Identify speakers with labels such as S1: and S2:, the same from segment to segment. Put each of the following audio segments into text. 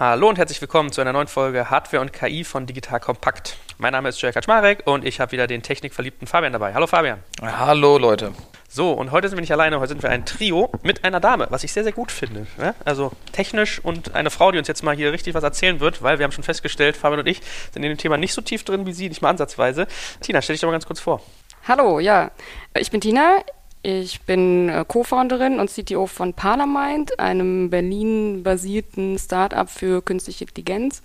S1: Hallo und herzlich willkommen zu einer neuen Folge Hardware und KI von Digital Kompakt. Mein Name ist Jörg Kaczmarek und ich habe wieder den technikverliebten Fabian dabei. Hallo Fabian.
S2: Hallo Leute.
S1: So, und heute sind wir nicht alleine, heute sind wir ein Trio mit einer Dame, was ich sehr, sehr gut finde. Ne? Also technisch und eine Frau, die uns jetzt mal hier richtig was erzählen wird, weil wir haben schon festgestellt, Fabian und ich sind in dem Thema nicht so tief drin wie Sie, nicht mal ansatzweise. Tina, stell dich doch mal ganz kurz vor.
S3: Hallo, ja. Ich bin Tina. Ich bin äh, Co-Founderin und CTO von Paramind, einem Berlin-basierten Startup für künstliche Intelligenz.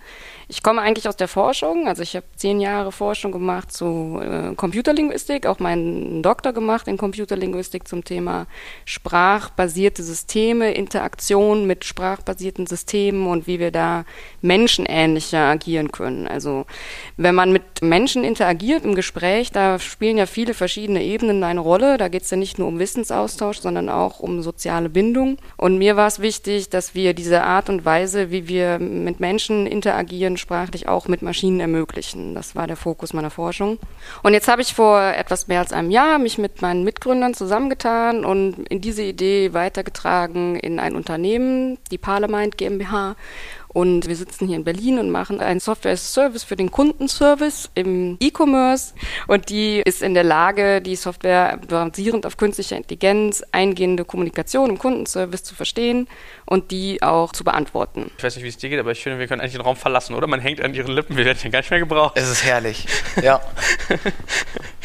S3: Ich komme eigentlich aus der Forschung, also ich habe zehn Jahre Forschung gemacht zu äh, Computerlinguistik, auch meinen Doktor gemacht in Computerlinguistik zum Thema sprachbasierte Systeme, Interaktion mit sprachbasierten Systemen und wie wir da menschenähnlicher agieren können. Also wenn man mit Menschen interagiert im Gespräch, da spielen ja viele verschiedene Ebenen eine Rolle. Da geht es ja nicht nur um Wissensaustausch, sondern auch um soziale Bindung. Und mir war es wichtig, dass wir diese Art und Weise, wie wir mit Menschen interagieren, sprachlich auch mit Maschinen ermöglichen. Das war der Fokus meiner Forschung. Und jetzt habe ich vor etwas mehr als einem Jahr mich mit meinen Mitgründern zusammengetan und in diese Idee weitergetragen in ein Unternehmen, die Parliament GmbH, und wir sitzen hier in Berlin und machen ein Software-Service für den Kundenservice im E-Commerce. Und die ist in der Lage, die Software basierend auf künstlicher Intelligenz eingehende Kommunikation im Kundenservice zu verstehen und die auch zu beantworten.
S1: Ich weiß nicht, wie es dir geht, aber ich finde, wir können eigentlich den Raum verlassen, oder? Man hängt an ihren Lippen, wir werden hier gar nicht mehr gebraucht.
S2: Es ist herrlich. Ja.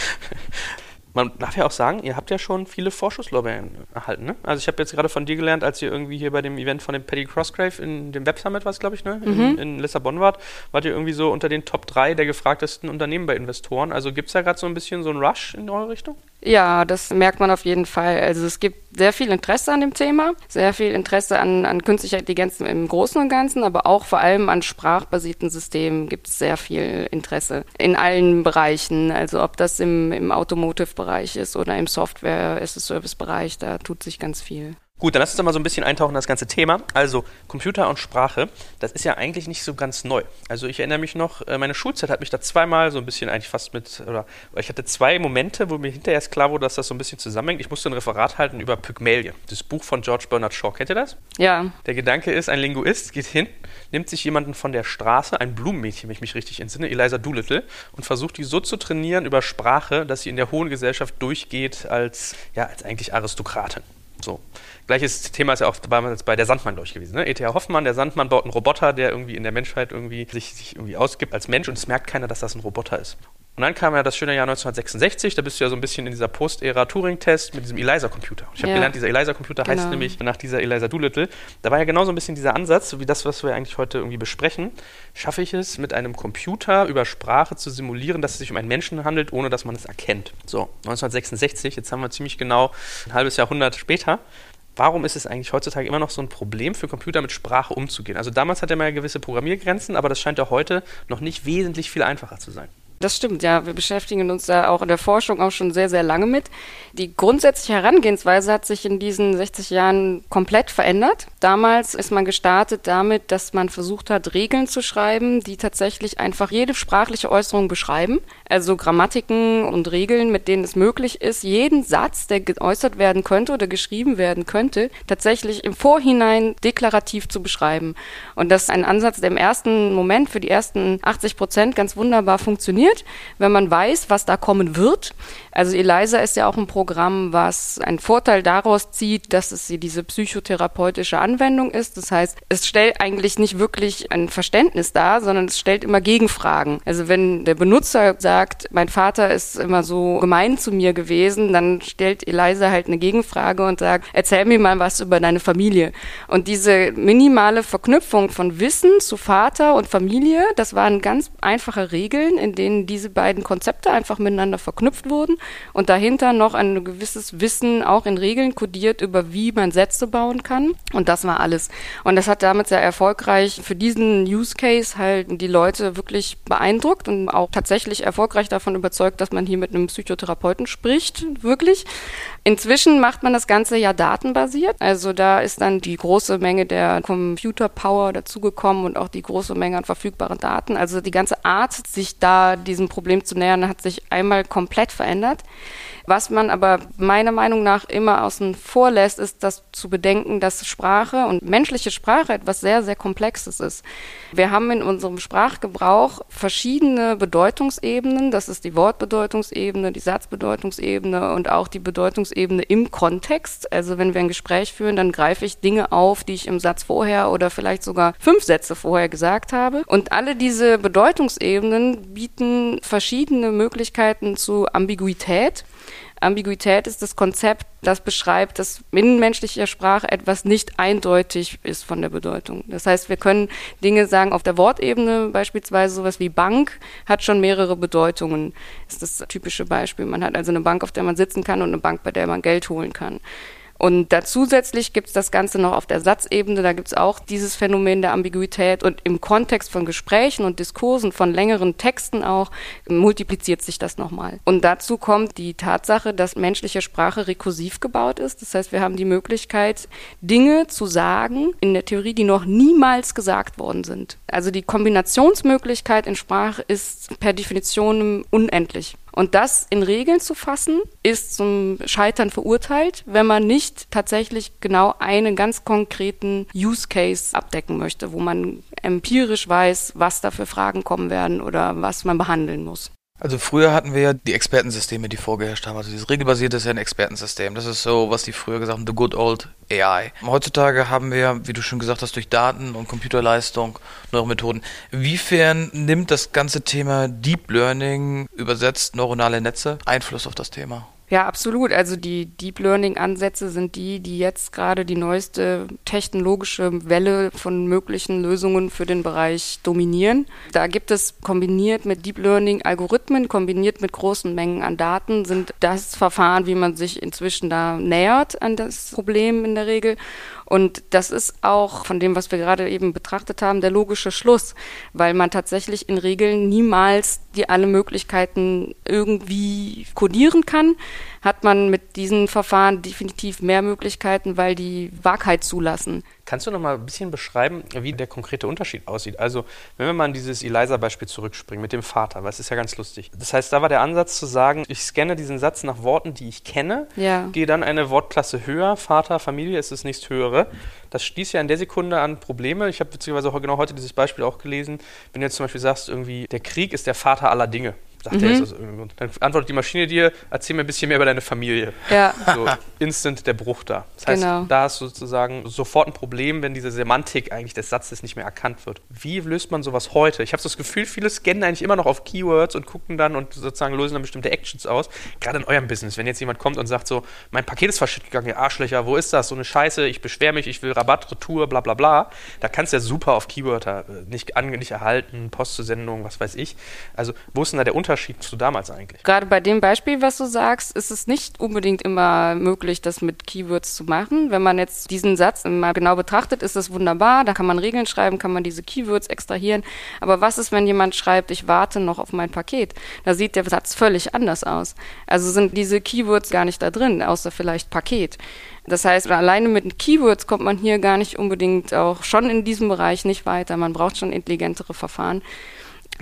S1: Man darf ja auch sagen, ihr habt ja schon viele Vorschusslorbeeren erhalten, ne? Also ich habe jetzt gerade von dir gelernt, als ihr irgendwie hier bei dem Event von dem Paddy Crossgrave in dem Web Summit war glaube ich, ne? In, mhm. in, Lissabon wart, wart ihr irgendwie so unter den Top 3 der gefragtesten Unternehmen bei Investoren. Also gibt es da gerade so ein bisschen so einen Rush in eure Richtung?
S3: Ja, das merkt man auf jeden Fall. Also es gibt sehr viel Interesse an dem Thema, sehr viel Interesse an, an künstlicher Intelligenz im Großen und Ganzen, aber auch vor allem an sprachbasierten Systemen gibt es sehr viel Interesse in allen Bereichen. Also ob das im, im Automotive-Bereich ist oder im Software-as-a-Service-Bereich, da tut sich ganz viel.
S1: Gut, dann lass uns doch mal so ein bisschen eintauchen in das ganze Thema. Also Computer und Sprache, das ist ja eigentlich nicht so ganz neu. Also ich erinnere mich noch, äh, meine Schulzeit hat mich da zweimal so ein bisschen eigentlich fast mit, oder ich hatte zwei Momente, wo mir hinterher erst klar wurde, dass das so ein bisschen zusammenhängt. Ich musste ein Referat halten über Pygmalion, das Buch von George Bernard Shaw. Kennt ihr das?
S3: Ja.
S1: Der Gedanke ist, ein Linguist geht hin, nimmt sich jemanden von der Straße, ein Blumenmädchen, wenn ich mich richtig entsinne, Eliza Doolittle, und versucht die so zu trainieren über Sprache, dass sie in der hohen Gesellschaft durchgeht als, ja, als eigentlich Aristokratin. So. Gleiches Thema ist ja auch bei der Sandmann, glaube ich, gewesen. Ne? E.T.A. Hoffmann, der Sandmann baut einen Roboter, der irgendwie in der Menschheit irgendwie sich, sich irgendwie ausgibt als Mensch und es merkt keiner, dass das ein Roboter ist. Und dann kam ja das schöne Jahr 1966, da bist du ja so ein bisschen in dieser Post-Ära Turing-Test mit diesem ELISA-Computer. Ich habe ja. gelernt, dieser ELISA-Computer genau. heißt nämlich nach dieser Eliza Doolittle. Da war ja genau so ein bisschen dieser Ansatz, wie das, was wir eigentlich heute irgendwie besprechen. Schaffe ich es, mit einem Computer über Sprache zu simulieren, dass es sich um einen Menschen handelt, ohne dass man es erkennt. So, 1966, jetzt haben wir ziemlich genau ein halbes Jahrhundert später warum ist es eigentlich heutzutage immer noch so ein Problem für Computer mit Sprache umzugehen? Also damals hat er mal gewisse Programmiergrenzen, aber das scheint ja heute noch nicht wesentlich viel einfacher zu sein.
S3: Das stimmt, ja. Wir beschäftigen uns da auch in der Forschung auch schon sehr, sehr lange mit. Die grundsätzliche Herangehensweise hat sich in diesen 60 Jahren komplett verändert. Damals ist man gestartet damit, dass man versucht hat, Regeln zu schreiben, die tatsächlich einfach jede sprachliche Äußerung beschreiben. Also Grammatiken und Regeln, mit denen es möglich ist, jeden Satz, der geäußert werden könnte oder geschrieben werden könnte, tatsächlich im Vorhinein deklarativ zu beschreiben. Und das ist ein Ansatz, der im ersten Moment für die ersten 80 Prozent ganz wunderbar funktioniert funktioniert, wenn man weiß, was da kommen wird. Also ELISA ist ja auch ein Programm, was einen Vorteil daraus zieht, dass es diese psychotherapeutische Anwendung ist. Das heißt, es stellt eigentlich nicht wirklich ein Verständnis dar, sondern es stellt immer Gegenfragen. Also wenn der Benutzer sagt, mein Vater ist immer so gemein zu mir gewesen, dann stellt ELISA halt eine Gegenfrage und sagt, erzähl mir mal was über deine Familie. Und diese minimale Verknüpfung von Wissen zu Vater und Familie, das waren ganz einfache Regeln, in denen diese beiden Konzepte einfach miteinander verknüpft wurden und dahinter noch ein gewisses Wissen auch in Regeln kodiert über wie man Sätze bauen kann und das war alles. Und das hat damit sehr erfolgreich für diesen Use Case halt die Leute wirklich beeindruckt und auch tatsächlich erfolgreich davon überzeugt, dass man hier mit einem Psychotherapeuten spricht, wirklich. Inzwischen macht man das Ganze ja datenbasiert. Also da ist dann die große Menge der Computer Power dazugekommen und auch die große Menge an verfügbaren Daten. Also die ganze Art, sich da diesem Problem zu nähern, hat sich einmal komplett verändert. Was man aber meiner Meinung nach immer außen vor lässt, ist das zu bedenken, dass Sprache und menschliche Sprache etwas sehr, sehr Komplexes ist. Wir haben in unserem Sprachgebrauch verschiedene Bedeutungsebenen. Das ist die Wortbedeutungsebene, die Satzbedeutungsebene und auch die Bedeutungsebene im Kontext. Also wenn wir ein Gespräch führen, dann greife ich Dinge auf, die ich im Satz vorher oder vielleicht sogar fünf Sätze vorher gesagt habe. Und alle diese Bedeutungsebenen bieten verschiedene Möglichkeiten zu Ambiguität. Ambiguität ist das Konzept, das beschreibt, dass in menschlicher Sprache etwas nicht eindeutig ist von der Bedeutung. Das heißt, wir können Dinge sagen auf der Wortebene, beispielsweise sowas wie Bank hat schon mehrere Bedeutungen. Das ist das typische Beispiel. Man hat also eine Bank, auf der man sitzen kann und eine Bank, bei der man Geld holen kann. Und da zusätzlich gibt es das Ganze noch auf der Satzebene, da gibt es auch dieses Phänomen der Ambiguität und im Kontext von Gesprächen und Diskursen, von längeren Texten auch, multipliziert sich das nochmal. Und dazu kommt die Tatsache, dass menschliche Sprache rekursiv gebaut ist. Das heißt, wir haben die Möglichkeit, Dinge zu sagen in der Theorie, die noch niemals gesagt worden sind. Also die Kombinationsmöglichkeit in Sprache ist per Definition unendlich. Und das in Regeln zu fassen, ist zum Scheitern verurteilt, wenn man nicht tatsächlich genau einen ganz konkreten Use Case abdecken möchte, wo man empirisch weiß, was da für Fragen kommen werden oder was man behandeln muss.
S2: Also früher hatten wir ja die Expertensysteme, die vorgeherrscht haben. Also dieses regelbasierte ist ja ein Expertensystem. Das ist so, was die früher gesagt haben, the good old AI. Heutzutage haben wir, wie du schon gesagt hast, durch Daten und Computerleistung neue Methoden. Wiefern nimmt das ganze Thema Deep Learning, übersetzt neuronale Netze, Einfluss auf das Thema?
S3: Ja, absolut. Also die Deep Learning-Ansätze sind die, die jetzt gerade die neueste technologische Welle von möglichen Lösungen für den Bereich dominieren. Da gibt es kombiniert mit Deep Learning-Algorithmen, kombiniert mit großen Mengen an Daten, sind das Verfahren, wie man sich inzwischen da nähert an das Problem in der Regel. Und das ist auch von dem, was wir gerade eben betrachtet haben, der logische Schluss, weil man tatsächlich in Regeln niemals die alle Möglichkeiten irgendwie kodieren kann hat man mit diesen Verfahren definitiv mehr Möglichkeiten, weil die Wahrheit zulassen.
S1: Kannst du noch mal ein bisschen beschreiben, wie der konkrete Unterschied aussieht? Also, wenn wir mal an dieses Eliza-Beispiel zurückspringen mit dem Vater, was ist ja ganz lustig. Das heißt, da war der Ansatz zu sagen, ich scanne diesen Satz nach Worten, die ich kenne, ja. gehe dann eine Wortklasse höher, Vater, Familie ist das nächsthöhere. Das stieß ja in der Sekunde an Probleme. Ich habe beziehungsweise genau heute dieses Beispiel auch gelesen. Wenn du jetzt zum Beispiel sagst, irgendwie, der Krieg ist der Vater aller Dinge sagt mhm. er jetzt aus irgendeinem Grund. Dann antwortet die Maschine dir, erzähl mir ein bisschen mehr über deine Familie. Ja. So instant der Bruch da. Das heißt, genau. da ist sozusagen sofort ein Problem, wenn diese Semantik eigentlich des Satzes nicht mehr erkannt wird. Wie löst man sowas heute? Ich habe so das Gefühl, viele scannen eigentlich immer noch auf Keywords und gucken dann und sozusagen lösen dann bestimmte Actions aus. Gerade in eurem Business, wenn jetzt jemand kommt und sagt so, mein Paket ist verschüttet gegangen, ihr Arschlöcher, wo ist das? So eine Scheiße, ich beschwere mich, ich will Rabatt, Retour, bla bla bla. Da kannst du ja super auf Keywörter äh, nicht, nicht erhalten, Postzusendung, was weiß ich. Also wo ist denn da der Unterschied zu damals eigentlich?
S3: Gerade bei dem Beispiel, was du sagst, ist es nicht unbedingt immer möglich, das mit Keywords zu machen. Wenn man jetzt diesen Satz mal genau betrachtet, ist es wunderbar. Da kann man Regeln schreiben, kann man diese Keywords extrahieren. Aber was ist, wenn jemand schreibt, ich warte noch auf mein Paket? Da sieht der Satz völlig anders aus. Also sind diese Keywords gar nicht da drin, außer vielleicht Paket. Das heißt, alleine mit Keywords kommt man hier gar nicht unbedingt auch schon in diesem Bereich nicht weiter. Man braucht schon intelligentere Verfahren.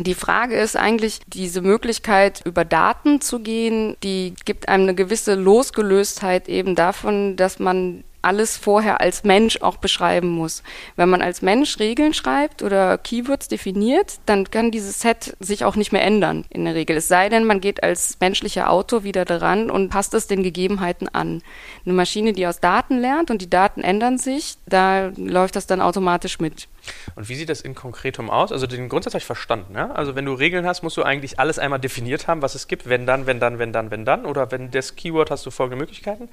S3: Die Frage ist eigentlich, diese Möglichkeit, über Daten zu gehen, die gibt einem eine gewisse Losgelöstheit eben davon, dass man alles vorher als Mensch auch beschreiben muss. Wenn man als Mensch Regeln schreibt oder Keywords definiert, dann kann dieses Set sich auch nicht mehr ändern in der Regel. Es sei denn, man geht als menschlicher Autor wieder daran und passt es den Gegebenheiten an. Eine Maschine, die aus Daten lernt und die Daten ändern sich, da läuft das dann automatisch mit.
S1: Und wie sieht das in konkretum aus? Also den Grundsatz habe ich verstanden. Ja? Also wenn du Regeln hast, musst du eigentlich alles einmal definiert haben, was es gibt. Wenn dann, wenn dann, wenn dann, wenn dann. Oder wenn das Keyword hast du folgende Möglichkeiten.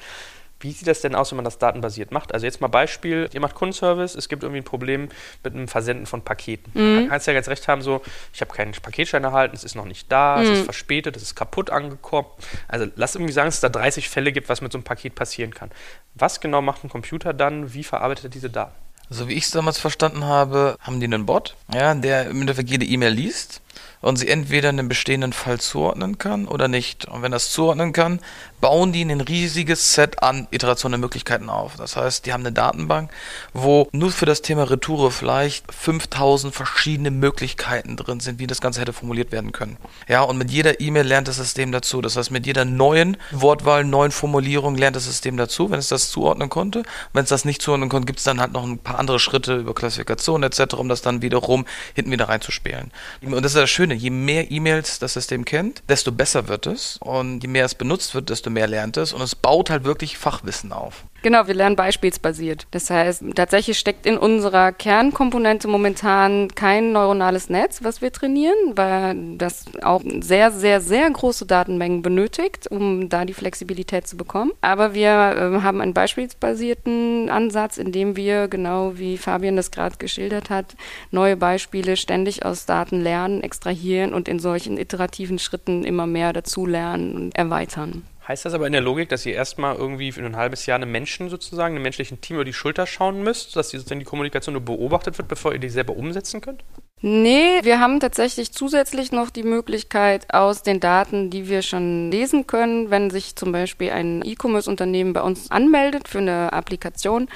S1: Wie sieht das denn aus, wenn man das datenbasiert macht? Also jetzt mal Beispiel, ihr macht Kundenservice, es gibt irgendwie ein Problem mit dem Versenden von Paketen. Mhm. Kannst ja ganz recht haben, so, ich habe keinen Paketschein erhalten, es ist noch nicht da, mhm. es ist verspätet, es ist kaputt angekommen. Also lass irgendwie sagen, dass es da 30 Fälle gibt, was mit so einem Paket passieren kann. Was genau macht ein Computer dann? Wie verarbeitet er diese Daten?
S2: So wie ich es damals verstanden habe, haben die einen Bot, ja, der im Endeffekt jede E-Mail liest und sie entweder einen bestehenden Fall zuordnen kann oder nicht. Und wenn das zuordnen kann, bauen die ein riesiges Set an Iterationen Möglichkeiten auf. Das heißt, die haben eine Datenbank, wo nur für das Thema Retoure vielleicht 5000 verschiedene Möglichkeiten drin sind, wie das Ganze hätte formuliert werden können. Ja, und mit jeder E-Mail lernt das System dazu. Das heißt, mit jeder neuen Wortwahl, neuen Formulierung lernt das System dazu, wenn es das zuordnen konnte. Wenn es das nicht zuordnen konnte, gibt es dann halt noch ein paar andere Schritte über Klassifikation etc., um das dann wiederum hinten wieder reinzuspielen. Und das ist das Schöne, je mehr E-Mails das System kennt, desto besser wird es. Und je mehr es benutzt wird, desto mehr lernt es. Und es baut halt wirklich Fachwissen auf.
S3: Genau, wir lernen beispielsbasiert. Das heißt, tatsächlich steckt in unserer Kernkomponente momentan kein neuronales Netz, was wir trainieren, weil das auch sehr, sehr, sehr große Datenmengen benötigt, um da die Flexibilität zu bekommen. Aber wir äh, haben einen beispielsbasierten Ansatz, in dem wir, genau wie Fabian das gerade geschildert hat, neue Beispiele ständig aus Daten lernen, extrahieren und in solchen iterativen Schritten immer mehr dazulernen und erweitern.
S1: Heißt das aber in der Logik, dass ihr erstmal irgendwie für ein halbes Jahr einem Menschen sozusagen, einem menschlichen Team über die Schulter schauen müsst, dass die, die Kommunikation nur beobachtet wird, bevor ihr die selber umsetzen könnt?
S3: Nee, wir haben tatsächlich zusätzlich noch die Möglichkeit aus den Daten, die wir schon lesen können, wenn sich zum Beispiel ein E-Commerce-Unternehmen bei uns anmeldet für eine Applikation,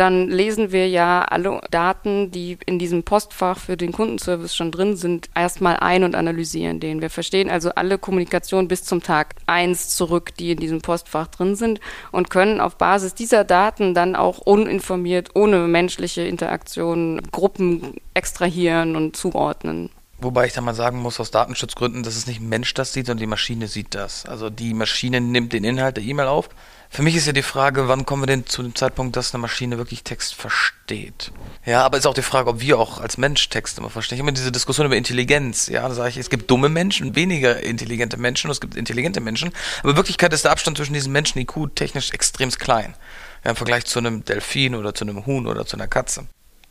S3: dann lesen wir ja alle Daten, die in diesem Postfach für den Kundenservice schon drin sind, erstmal ein und analysieren den. Wir verstehen also alle Kommunikation bis zum Tag eins zurück, die in diesem Postfach drin sind und können auf Basis dieser Daten dann auch uninformiert, ohne menschliche Interaktion Gruppen extrahieren und zuordnen.
S2: Wobei ich da mal sagen muss, aus Datenschutzgründen, dass es nicht ein Mensch das sieht, sondern die Maschine sieht das. Also die Maschine nimmt den Inhalt der E-Mail auf, für mich ist ja die Frage, wann kommen wir denn zu dem Zeitpunkt, dass eine Maschine wirklich Text versteht? Ja, aber ist auch die Frage, ob wir auch als Mensch Text immer verstehen. Ich habe immer diese Diskussion über Intelligenz. Ja, da sage ich, es gibt dumme Menschen, weniger intelligente Menschen und es gibt intelligente Menschen. Aber in Wirklichkeit ist der Abstand zwischen diesen Menschen IQ technisch extrem klein. Ja, Im Vergleich zu einem Delfin oder zu einem Huhn oder zu einer Katze.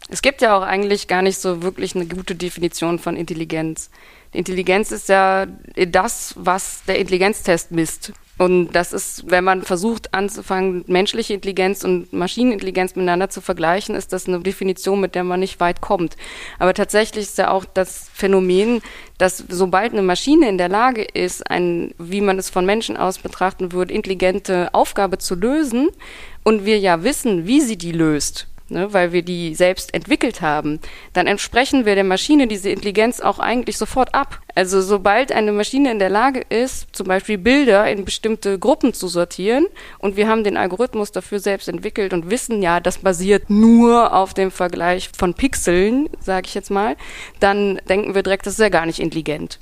S3: Es gibt ja auch eigentlich gar nicht so wirklich eine gute Definition von Intelligenz. Intelligenz ist ja das, was der Intelligenztest misst. Und das ist, wenn man versucht anzufangen, menschliche Intelligenz und Maschinenintelligenz miteinander zu vergleichen, ist das eine Definition, mit der man nicht weit kommt. Aber tatsächlich ist ja auch das Phänomen, dass sobald eine Maschine in der Lage ist, ein, wie man es von Menschen aus betrachten würde, intelligente Aufgabe zu lösen und wir ja wissen, wie sie die löst, ne, weil wir die selbst entwickelt haben, dann entsprechen wir der Maschine diese Intelligenz auch eigentlich sofort ab. Also sobald eine Maschine in der Lage ist, zum Beispiel Bilder in bestimmte Gruppen zu sortieren und wir haben den Algorithmus dafür selbst entwickelt und wissen ja, das basiert nur auf dem Vergleich von Pixeln, sage ich jetzt mal, dann denken wir direkt, das ist ja gar nicht intelligent.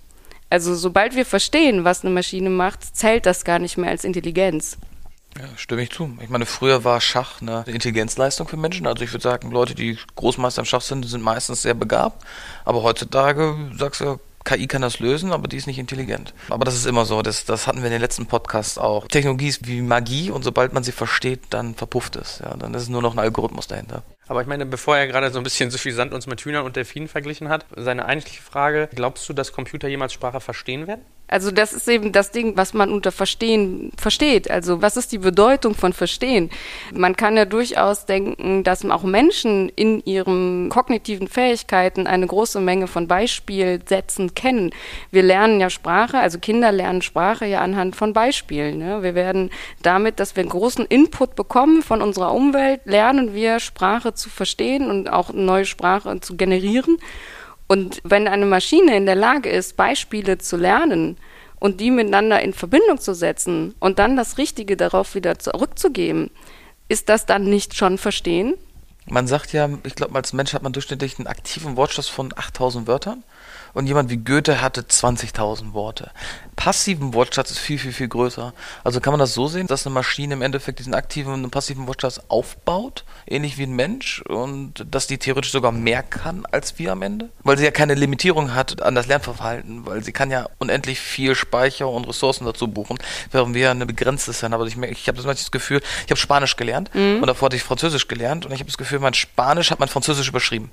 S3: Also sobald wir verstehen, was eine Maschine macht, zählt das gar nicht mehr als Intelligenz.
S2: Ja, stimme ich zu. Ich meine, früher war Schach eine Intelligenzleistung für Menschen. Also ich würde sagen, Leute, die Großmeister im Schach sind, sind meistens sehr begabt. Aber heutzutage sagst du, KI kann das lösen, aber die ist nicht intelligent. Aber das ist immer so, das, das hatten wir in den letzten Podcasts auch. Technologie ist wie Magie und sobald man sie versteht, dann verpufft es. Ja, dann ist es nur noch ein Algorithmus dahinter.
S1: Aber ich meine, bevor er gerade so ein bisschen suffisant uns mit Hühnern und Delfinen verglichen hat, seine eigentliche Frage, glaubst du, dass Computer jemals Sprache verstehen werden?
S3: Also das ist eben das Ding, was man unter Verstehen versteht. Also was ist die Bedeutung von Verstehen? Man kann ja durchaus denken, dass auch Menschen in ihren kognitiven Fähigkeiten eine große Menge von Beispielsätzen kennen. Wir lernen ja Sprache, also Kinder lernen Sprache ja anhand von Beispielen. Ne? Wir werden damit, dass wir einen großen Input bekommen von unserer Umwelt, lernen wir Sprache zu verstehen und auch neue Sprache zu generieren. Und wenn eine Maschine in der Lage ist, Beispiele zu lernen und die miteinander in Verbindung zu setzen und dann das Richtige darauf wieder zurückzugeben, ist das dann nicht schon Verstehen?
S2: Man sagt ja, ich glaube, als Mensch hat man durchschnittlich einen aktiven Wortschatz von 8000 Wörtern und jemand wie Goethe hatte 20.000 Worte. Passiven Wortschatz ist viel, viel, viel größer. Also kann man das so sehen, dass eine Maschine im Endeffekt diesen aktiven und passiven Wortschatz aufbaut, ähnlich wie ein Mensch, und dass die theoretisch sogar mehr kann als wir am Ende? Weil sie ja keine Limitierung hat an das Lernverhalten, weil sie kann ja unendlich viel Speicher und Ressourcen dazu buchen, während wir eine begrenzte sind. Aber ich, ich habe das Gefühl, ich habe Spanisch gelernt mhm. und davor hatte ich Französisch gelernt und ich habe das Gefühl, mein Spanisch hat mein Französisch überschrieben.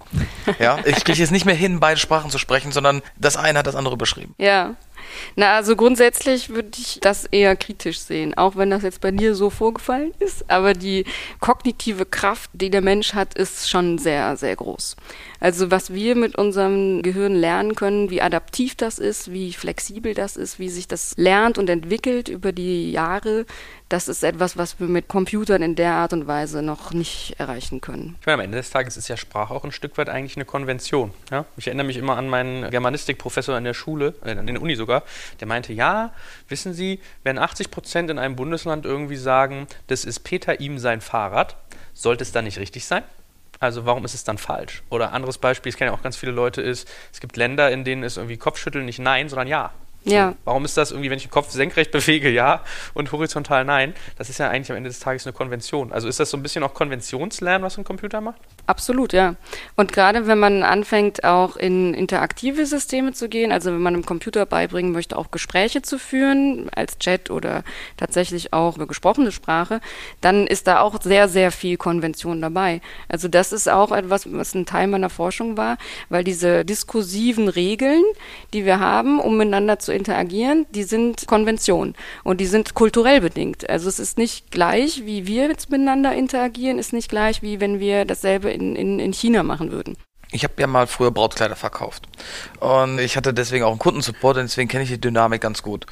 S2: ja, ich kriege es nicht mehr hin, beide Sprachen zu sprechen, sondern das eine hat das andere beschrieben.
S3: Ja. Na, also grundsätzlich würde ich das eher kritisch sehen, auch wenn das jetzt bei dir so vorgefallen ist. Aber die kognitive Kraft, die der Mensch hat, ist schon sehr, sehr groß. Also was wir mit unserem Gehirn lernen können, wie adaptiv das ist, wie flexibel das ist, wie sich das lernt und entwickelt über die Jahre, das ist etwas, was wir mit Computern in der Art und Weise noch nicht erreichen können.
S1: Ich meine, am Ende des Tages ist ja Sprache auch ein Stück weit eigentlich eine Konvention. Ja? Ich erinnere mich immer an meinen Germanistikprofessor in der Schule, äh, in der Uni sogar, der meinte, ja, wissen Sie, wenn 80 Prozent in einem Bundesland irgendwie sagen, das ist Peter ihm sein Fahrrad, sollte es dann nicht richtig sein? Also warum ist es dann falsch? Oder anderes Beispiel, es kennen ja auch ganz viele Leute, ist, es gibt Länder, in denen es irgendwie Kopfschütteln nicht Nein, sondern Ja.
S3: Ja.
S1: Warum ist das irgendwie, wenn ich den Kopf senkrecht bewege, ja, und horizontal nein? Das ist ja eigentlich am Ende des Tages eine Konvention. Also ist das so ein bisschen auch Konventionslernen, was ein Computer macht?
S3: Absolut, ja. Und gerade wenn man anfängt, auch in interaktive Systeme zu gehen, also wenn man einem Computer beibringen möchte, auch Gespräche zu führen, als Chat oder tatsächlich auch eine gesprochene Sprache, dann ist da auch sehr, sehr viel Konvention dabei. Also das ist auch etwas, was ein Teil meiner Forschung war, weil diese diskursiven Regeln, die wir haben, um miteinander zu interagieren, die sind Konvention und die sind kulturell bedingt. Also es ist nicht gleich, wie wir jetzt miteinander interagieren, ist nicht gleich, wie wenn wir dasselbe in, in, in China machen würden.
S2: Ich habe ja mal früher Brautkleider verkauft. Und ich hatte deswegen auch einen Kundensupport und deswegen kenne ich die Dynamik ganz gut.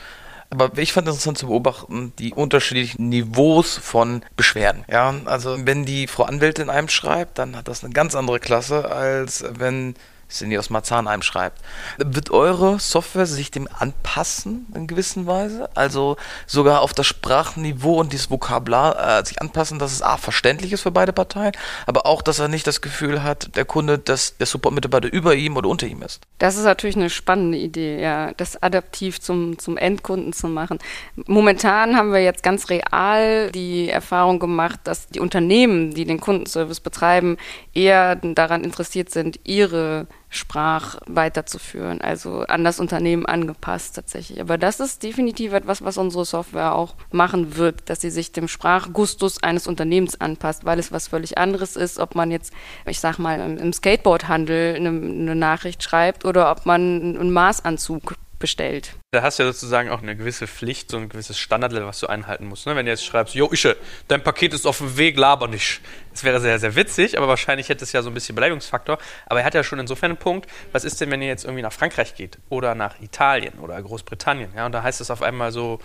S2: Aber ich fand interessant zu beobachten, die unterschiedlichen Niveaus von Beschwerden. Ja, also wenn die Frau Anwältin einem schreibt, dann hat das eine ganz andere Klasse, als wenn Cindy aus Marzahn schreibt. Wird eure Software sich dem anpassen in gewisser Weise? Also sogar auf das Sprachniveau und dieses Vokabular äh, sich anpassen, dass es A, verständlich ist für beide Parteien, aber auch, dass er nicht das Gefühl hat, der Kunde, dass der Support-Mitarbeiter über ihm oder unter ihm ist.
S3: Das ist natürlich eine spannende Idee, ja, das adaptiv zum, zum Endkunden zu machen. Momentan haben wir jetzt ganz real die Erfahrung gemacht, dass die Unternehmen, die den Kundenservice betreiben, eher daran interessiert sind, ihre Sprach weiterzuführen, also an das Unternehmen angepasst tatsächlich. Aber das ist definitiv etwas, was unsere Software auch machen wird, dass sie sich dem Sprachgustus eines Unternehmens anpasst, weil es was völlig anderes ist, ob man jetzt, ich sag mal, im Skateboardhandel eine, eine Nachricht schreibt oder ob man einen Maßanzug bestellt.
S1: Da hast du ja sozusagen auch eine gewisse Pflicht, so ein gewisses Standardlevel, was du einhalten musst. Ne? Wenn du jetzt schreibst, Jo, Ische, dein Paket ist auf dem Weg, laber nicht. Das wäre sehr, sehr witzig, aber wahrscheinlich hätte es ja so ein bisschen Beleidigungsfaktor. Aber er hat ja schon insofern einen Punkt, was ist denn, wenn ihr jetzt irgendwie nach Frankreich geht oder nach Italien oder Großbritannien? Ja, und da heißt es auf einmal so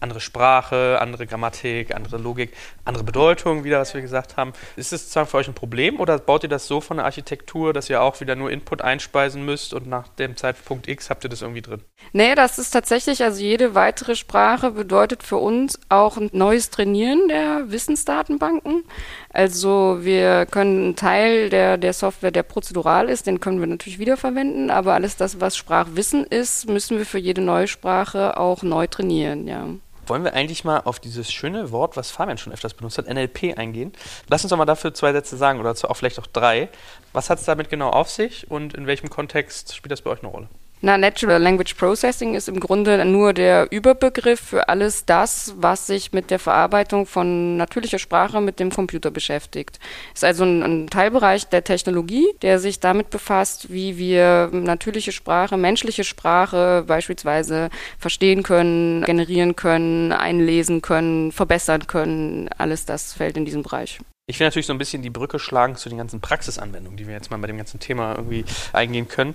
S1: andere Sprache, andere Grammatik, andere Logik, andere Bedeutung, wieder, was wir gesagt haben. Ist das sozusagen für euch ein Problem oder baut ihr das so von der Architektur, dass ihr auch wieder nur Input einspeisen müsst und nach dem Zeitpunkt X habt ihr das irgendwie drin?
S3: Nee, das ist tatsächlich, also jede weitere Sprache bedeutet für uns auch ein neues Trainieren der Wissensdatenbanken. Also wir können einen Teil der, der Software, der prozedural ist, den können wir natürlich wiederverwenden, aber alles das, was Sprachwissen ist, müssen wir für jede neue Sprache auch neu trainieren, ja.
S1: Wollen wir eigentlich mal auf dieses schöne Wort, was Fabian schon öfters benutzt hat, NLP eingehen? Lass uns doch mal dafür zwei Sätze sagen oder auch vielleicht auch drei. Was hat es damit genau auf sich und in welchem Kontext spielt das bei euch eine Rolle?
S3: Na, Natural Language Processing ist im Grunde nur der Überbegriff für alles das, was sich mit der Verarbeitung von natürlicher Sprache mit dem Computer beschäftigt. Ist also ein, ein Teilbereich der Technologie, der sich damit befasst, wie wir natürliche Sprache, menschliche Sprache beispielsweise verstehen können, generieren können, einlesen können, verbessern können. Alles das fällt in diesen Bereich.
S1: Ich will natürlich so ein bisschen die Brücke schlagen zu den ganzen Praxisanwendungen, die wir jetzt mal bei dem ganzen Thema irgendwie eingehen können.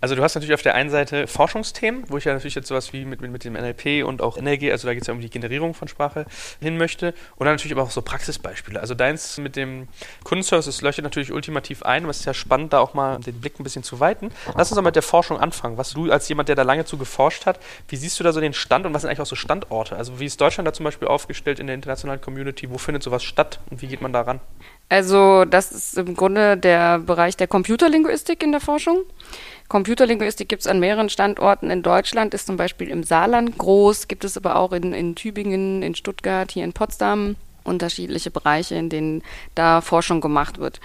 S1: Also du hast natürlich auf der einen Seite Forschungsthemen, wo ich ja natürlich jetzt sowas wie mit, mit, mit dem NLP und auch NLG, also da geht es ja um die Generierung von Sprache, hin möchte. Und dann natürlich aber auch so Praxisbeispiele. Also deins mit dem Kundenservice, leuchtet natürlich ultimativ ein, was ist ja spannend, da auch mal den Blick ein bisschen zu weiten. Lass uns doch mit der Forschung anfangen. Was du als jemand, der da lange zu geforscht hat, wie siehst du da so den Stand und was sind eigentlich auch so Standorte? Also wie ist Deutschland da zum Beispiel aufgestellt in der internationalen Community? Wo findet sowas statt und wie geht man da ran?
S3: Also das ist im Grunde der Bereich der Computerlinguistik in der Forschung. Computerlinguistik gibt es an mehreren Standorten in Deutschland, ist zum Beispiel im Saarland groß, gibt es aber auch in, in Tübingen, in Stuttgart, hier in Potsdam unterschiedliche Bereiche, in denen da Forschung gemacht wird.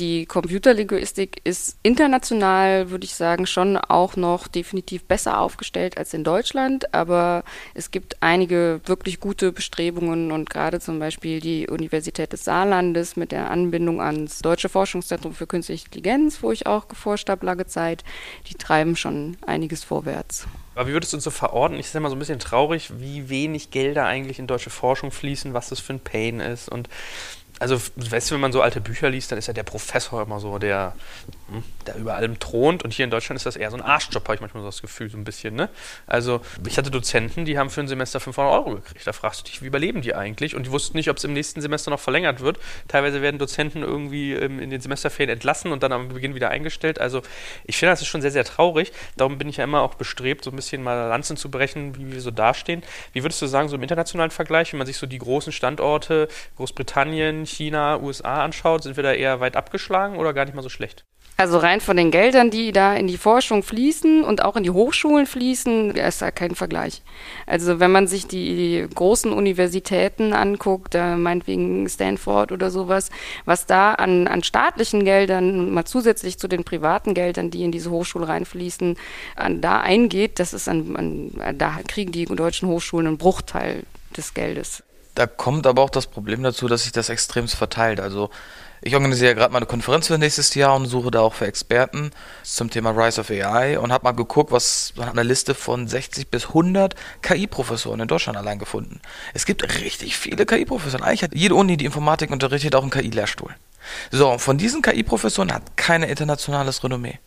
S3: Die Computerlinguistik ist international, würde ich sagen, schon auch noch definitiv besser aufgestellt als in Deutschland, aber es gibt einige wirklich gute Bestrebungen und gerade zum Beispiel die Universität des Saarlandes mit der Anbindung ans Deutsche Forschungszentrum für Künstliche Intelligenz, wo ich auch geforscht habe lange Zeit, die treiben schon einiges vorwärts.
S1: Aber wie würdest du uns so verorten? Ich sehe immer so ein bisschen traurig, wie wenig Gelder eigentlich in deutsche Forschung fließen, was das für ein Pain ist und also, weißt du, wenn man so alte Bücher liest, dann ist ja der Professor immer so, der, der über allem thront. Und hier in Deutschland ist das eher so ein Arschjob, habe ich manchmal so das Gefühl, so ein bisschen. Ne? Also, ich hatte Dozenten, die haben für ein Semester 500 Euro gekriegt. Da fragst du dich, wie überleben die eigentlich? Und die wussten nicht, ob es im nächsten Semester noch verlängert wird. Teilweise werden Dozenten irgendwie ähm, in den Semesterferien entlassen und dann am Beginn wieder eingestellt. Also, ich finde, das ist schon sehr, sehr traurig. Darum bin ich ja immer auch bestrebt, so ein bisschen mal Lanzen zu brechen, wie wir so dastehen. Wie würdest du sagen, so im internationalen Vergleich, wenn man sich so die großen Standorte, Großbritannien, China, USA anschaut, sind wir da eher weit abgeschlagen oder gar nicht mal so schlecht?
S3: Also rein von den Geldern, die da in die Forschung fließen und auch in die Hochschulen fließen, ist da kein Vergleich. Also wenn man sich die großen Universitäten anguckt, äh, meinetwegen Stanford oder sowas, was da an, an staatlichen Geldern, mal zusätzlich zu den privaten Geldern, die in diese Hochschule reinfließen, an, da eingeht, das ist an, an, da kriegen die deutschen Hochschulen einen Bruchteil des Geldes.
S2: Da kommt aber auch das Problem dazu, dass sich das extremst verteilt. Also ich organisiere gerade mal eine Konferenz für nächstes Jahr und suche da auch für Experten zum Thema Rise of AI und habe mal geguckt, was man hat eine Liste von 60 bis 100 KI-Professoren in Deutschland allein gefunden. Es gibt richtig viele KI-Professoren. Eigentlich hat jede Uni, die Informatik unterrichtet, auch einen KI-Lehrstuhl. So, von diesen KI-Professoren hat keine internationales Renommee.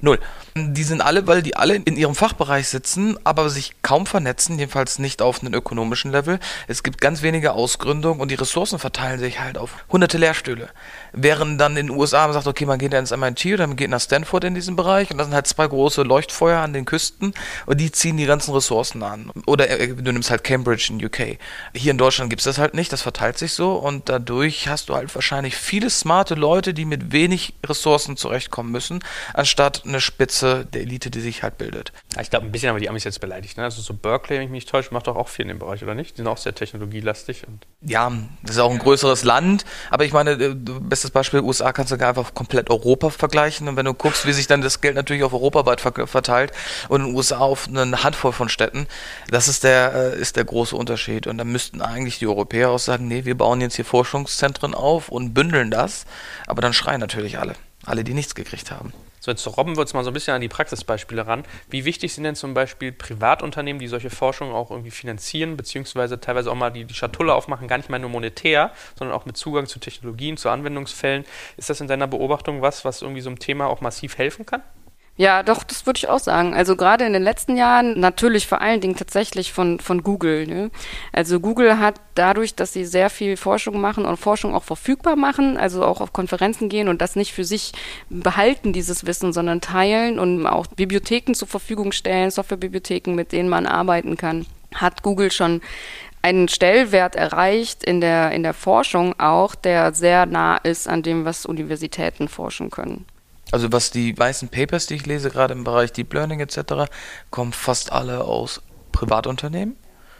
S2: Null. Die sind alle, weil die alle in ihrem Fachbereich sitzen, aber sich kaum vernetzen, jedenfalls nicht auf einem ökonomischen Level. Es gibt ganz wenige Ausgründungen und die Ressourcen verteilen sich halt auf hunderte Lehrstühle. Während dann in den USA man sagt, okay, man geht ins MIT oder man geht nach Stanford in diesem Bereich und da sind halt zwei große Leuchtfeuer an den Küsten und die ziehen die ganzen Ressourcen an. Oder äh, du nimmst halt Cambridge in UK. Hier in Deutschland gibt es das halt nicht, das verteilt sich so und dadurch hast du halt wahrscheinlich viele smarte Leute, die mit wenig Ressourcen zurechtkommen müssen, anstatt eine Spitze der Elite, die sich halt bildet.
S1: Ja, ich glaube, ein bisschen haben wir die Amis jetzt beleidigt. Ne? Also so Berkeley, wenn ich mich nicht täusche, macht doch auch viel in dem Bereich, oder nicht? Die sind auch sehr technologielastig.
S2: Ja, das ist auch ein größeres Land, aber ich meine, äh, bestes Beispiel, USA kannst du gar einfach komplett Europa vergleichen. Und wenn du guckst, wie sich dann das Geld natürlich auf europaweit verteilt und in den USA auf eine Handvoll von Städten, das ist der, äh, ist der große Unterschied. Und da müssten eigentlich die Europäer auch sagen, nee, wir bauen jetzt hier Forschungszentren auf und bündeln das, aber dann schreien natürlich alle, alle, die nichts gekriegt haben.
S1: So, jetzt robben wir uns mal so ein bisschen an die Praxisbeispiele ran. Wie wichtig sind denn zum Beispiel Privatunternehmen, die solche Forschung auch irgendwie finanzieren, beziehungsweise teilweise auch mal die, die Schatulle aufmachen, gar nicht mal nur monetär, sondern auch mit Zugang zu Technologien, zu Anwendungsfällen. Ist das in deiner Beobachtung was, was irgendwie so einem Thema auch massiv helfen kann?
S3: Ja, doch, das würde ich auch sagen. Also gerade in den letzten Jahren natürlich vor allen Dingen tatsächlich von, von Google. Ne? Also Google hat dadurch, dass sie sehr viel Forschung machen und Forschung auch verfügbar machen, also auch auf Konferenzen gehen und das nicht für sich behalten, dieses Wissen, sondern teilen und auch Bibliotheken zur Verfügung stellen, Softwarebibliotheken, mit denen man arbeiten kann, hat Google schon einen Stellwert erreicht in der, in der Forschung auch, der sehr nah ist an dem, was Universitäten forschen können.
S2: Also was die meisten Papers, die ich lese, gerade im Bereich Deep Learning etc., kommen fast alle aus Privatunternehmen.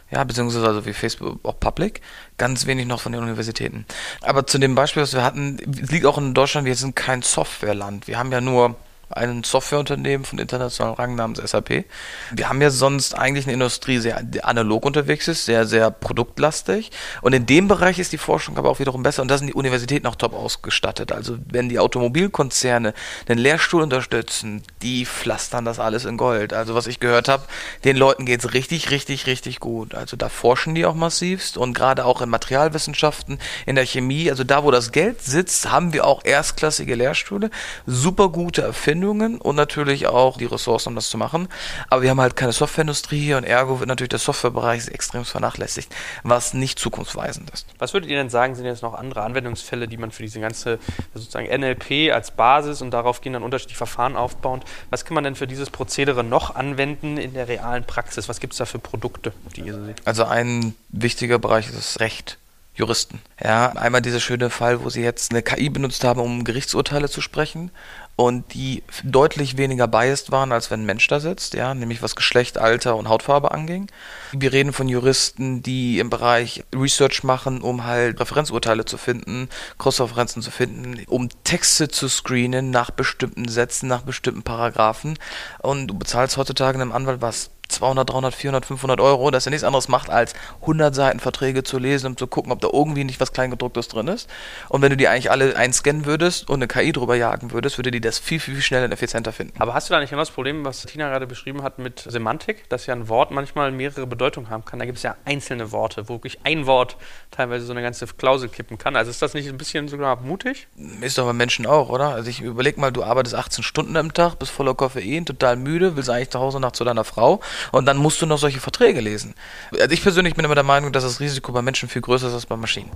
S2: Ja, beziehungsweise also wie Facebook auch Public, ganz wenig noch von den Universitäten. Aber zu dem Beispiel, was wir hatten, liegt auch in Deutschland, wir sind kein Softwareland. Wir haben ja nur ein Softwareunternehmen von internationalen Rang namens SAP. Wir haben ja sonst eigentlich eine Industrie, sehr analog unterwegs ist, sehr, sehr produktlastig. Und in dem Bereich ist die Forschung aber auch wiederum besser und da sind die Universitäten auch top ausgestattet. Also wenn die Automobilkonzerne den Lehrstuhl unterstützen, die pflastern das alles in Gold. Also was ich gehört habe, den Leuten geht es richtig, richtig, richtig gut. Also da forschen die auch massivst und gerade auch in Materialwissenschaften, in der Chemie, also da, wo das Geld sitzt, haben wir auch erstklassige Lehrstühle, super gute Erfindungen Erfindungen und natürlich auch die Ressourcen, um das zu machen. Aber wir haben halt keine Softwareindustrie hier und ergo wird natürlich der Softwarebereich extrem vernachlässigt, was nicht zukunftsweisend ist.
S1: Was würdet ihr denn sagen, sind jetzt noch andere Anwendungsfälle, die man für diese ganze sozusagen NLP als Basis und darauf gehen dann unterschiedliche Verfahren aufbauen? Was kann man denn für dieses Prozedere noch anwenden in der realen Praxis? Was gibt es da für Produkte, die ihr so seht?
S2: Also ein wichtiger Bereich ist das Recht. Juristen. Ja, einmal dieser schöne Fall, wo sie jetzt eine KI benutzt haben, um Gerichtsurteile zu sprechen und die deutlich weniger biased waren, als wenn ein Mensch da sitzt, ja, nämlich was Geschlecht, Alter und Hautfarbe anging. Wir reden von Juristen, die im Bereich Research machen, um halt Referenzurteile zu finden, Cross-Referenzen zu finden, um Texte zu screenen nach bestimmten Sätzen, nach bestimmten Paragraphen. Und du bezahlst heutzutage einem Anwalt was 200, 300, 400, 500 Euro, dass er nichts anderes macht, als 100 Seiten Verträge zu lesen, um zu gucken, ob da irgendwie nicht was Kleingedrucktes drin ist. Und wenn du die eigentlich alle einscannen würdest und eine KI drüber jagen würdest, würde die das viel, viel, viel schneller und effizienter finden.
S1: Aber hast du da nicht immer das Problem, was Tina gerade beschrieben hat mit Semantik, dass ja ein Wort manchmal mehrere Bedeutungen haben kann? Da gibt es ja einzelne Worte, wo wirklich ein Wort teilweise so eine ganze Klausel kippen kann. Also ist das nicht ein bisschen sogar mutig?
S2: Ist doch bei Menschen auch, oder? Also ich überleg mal, du arbeitest 18 Stunden am Tag, bist voller Koffein, total müde, willst eigentlich zu Hause nach zu deiner Frau und dann musst du noch solche Verträge lesen. Also ich persönlich bin immer der Meinung, dass das Risiko bei Menschen viel größer ist als bei Maschinen.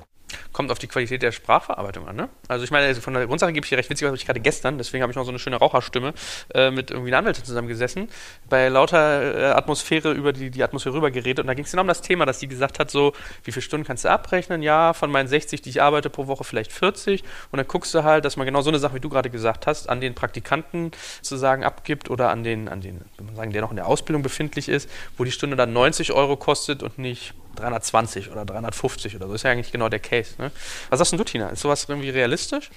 S1: Kommt auf die Qualität der Sprachverarbeitung an, ne? Also ich meine, von der Grundsache gebe ich dir recht witzig, habe ich gerade gestern, deswegen habe ich noch so eine schöne Raucherstimme äh, mit irgendwie einer Anwältin zusammengesessen, bei lauter äh, Atmosphäre über die, die Atmosphäre rüber geredet und da ging es genau um das Thema, dass die gesagt hat, so, wie viele Stunden kannst du abrechnen? Ja, von meinen 60, die ich arbeite pro Woche, vielleicht 40 und dann guckst du halt, dass man genau so eine Sache, wie du gerade gesagt hast, an den Praktikanten sozusagen abgibt oder an den, an den, wenn man sagen, der noch in der Ausbildung befindlich ist, wo die Stunde dann 90 Euro kostet und nicht 320 oder 350 oder so. Ist ja eigentlich genau der Case. Ne? Was sagst du, Tina? Ist sowas irgendwie realistisch?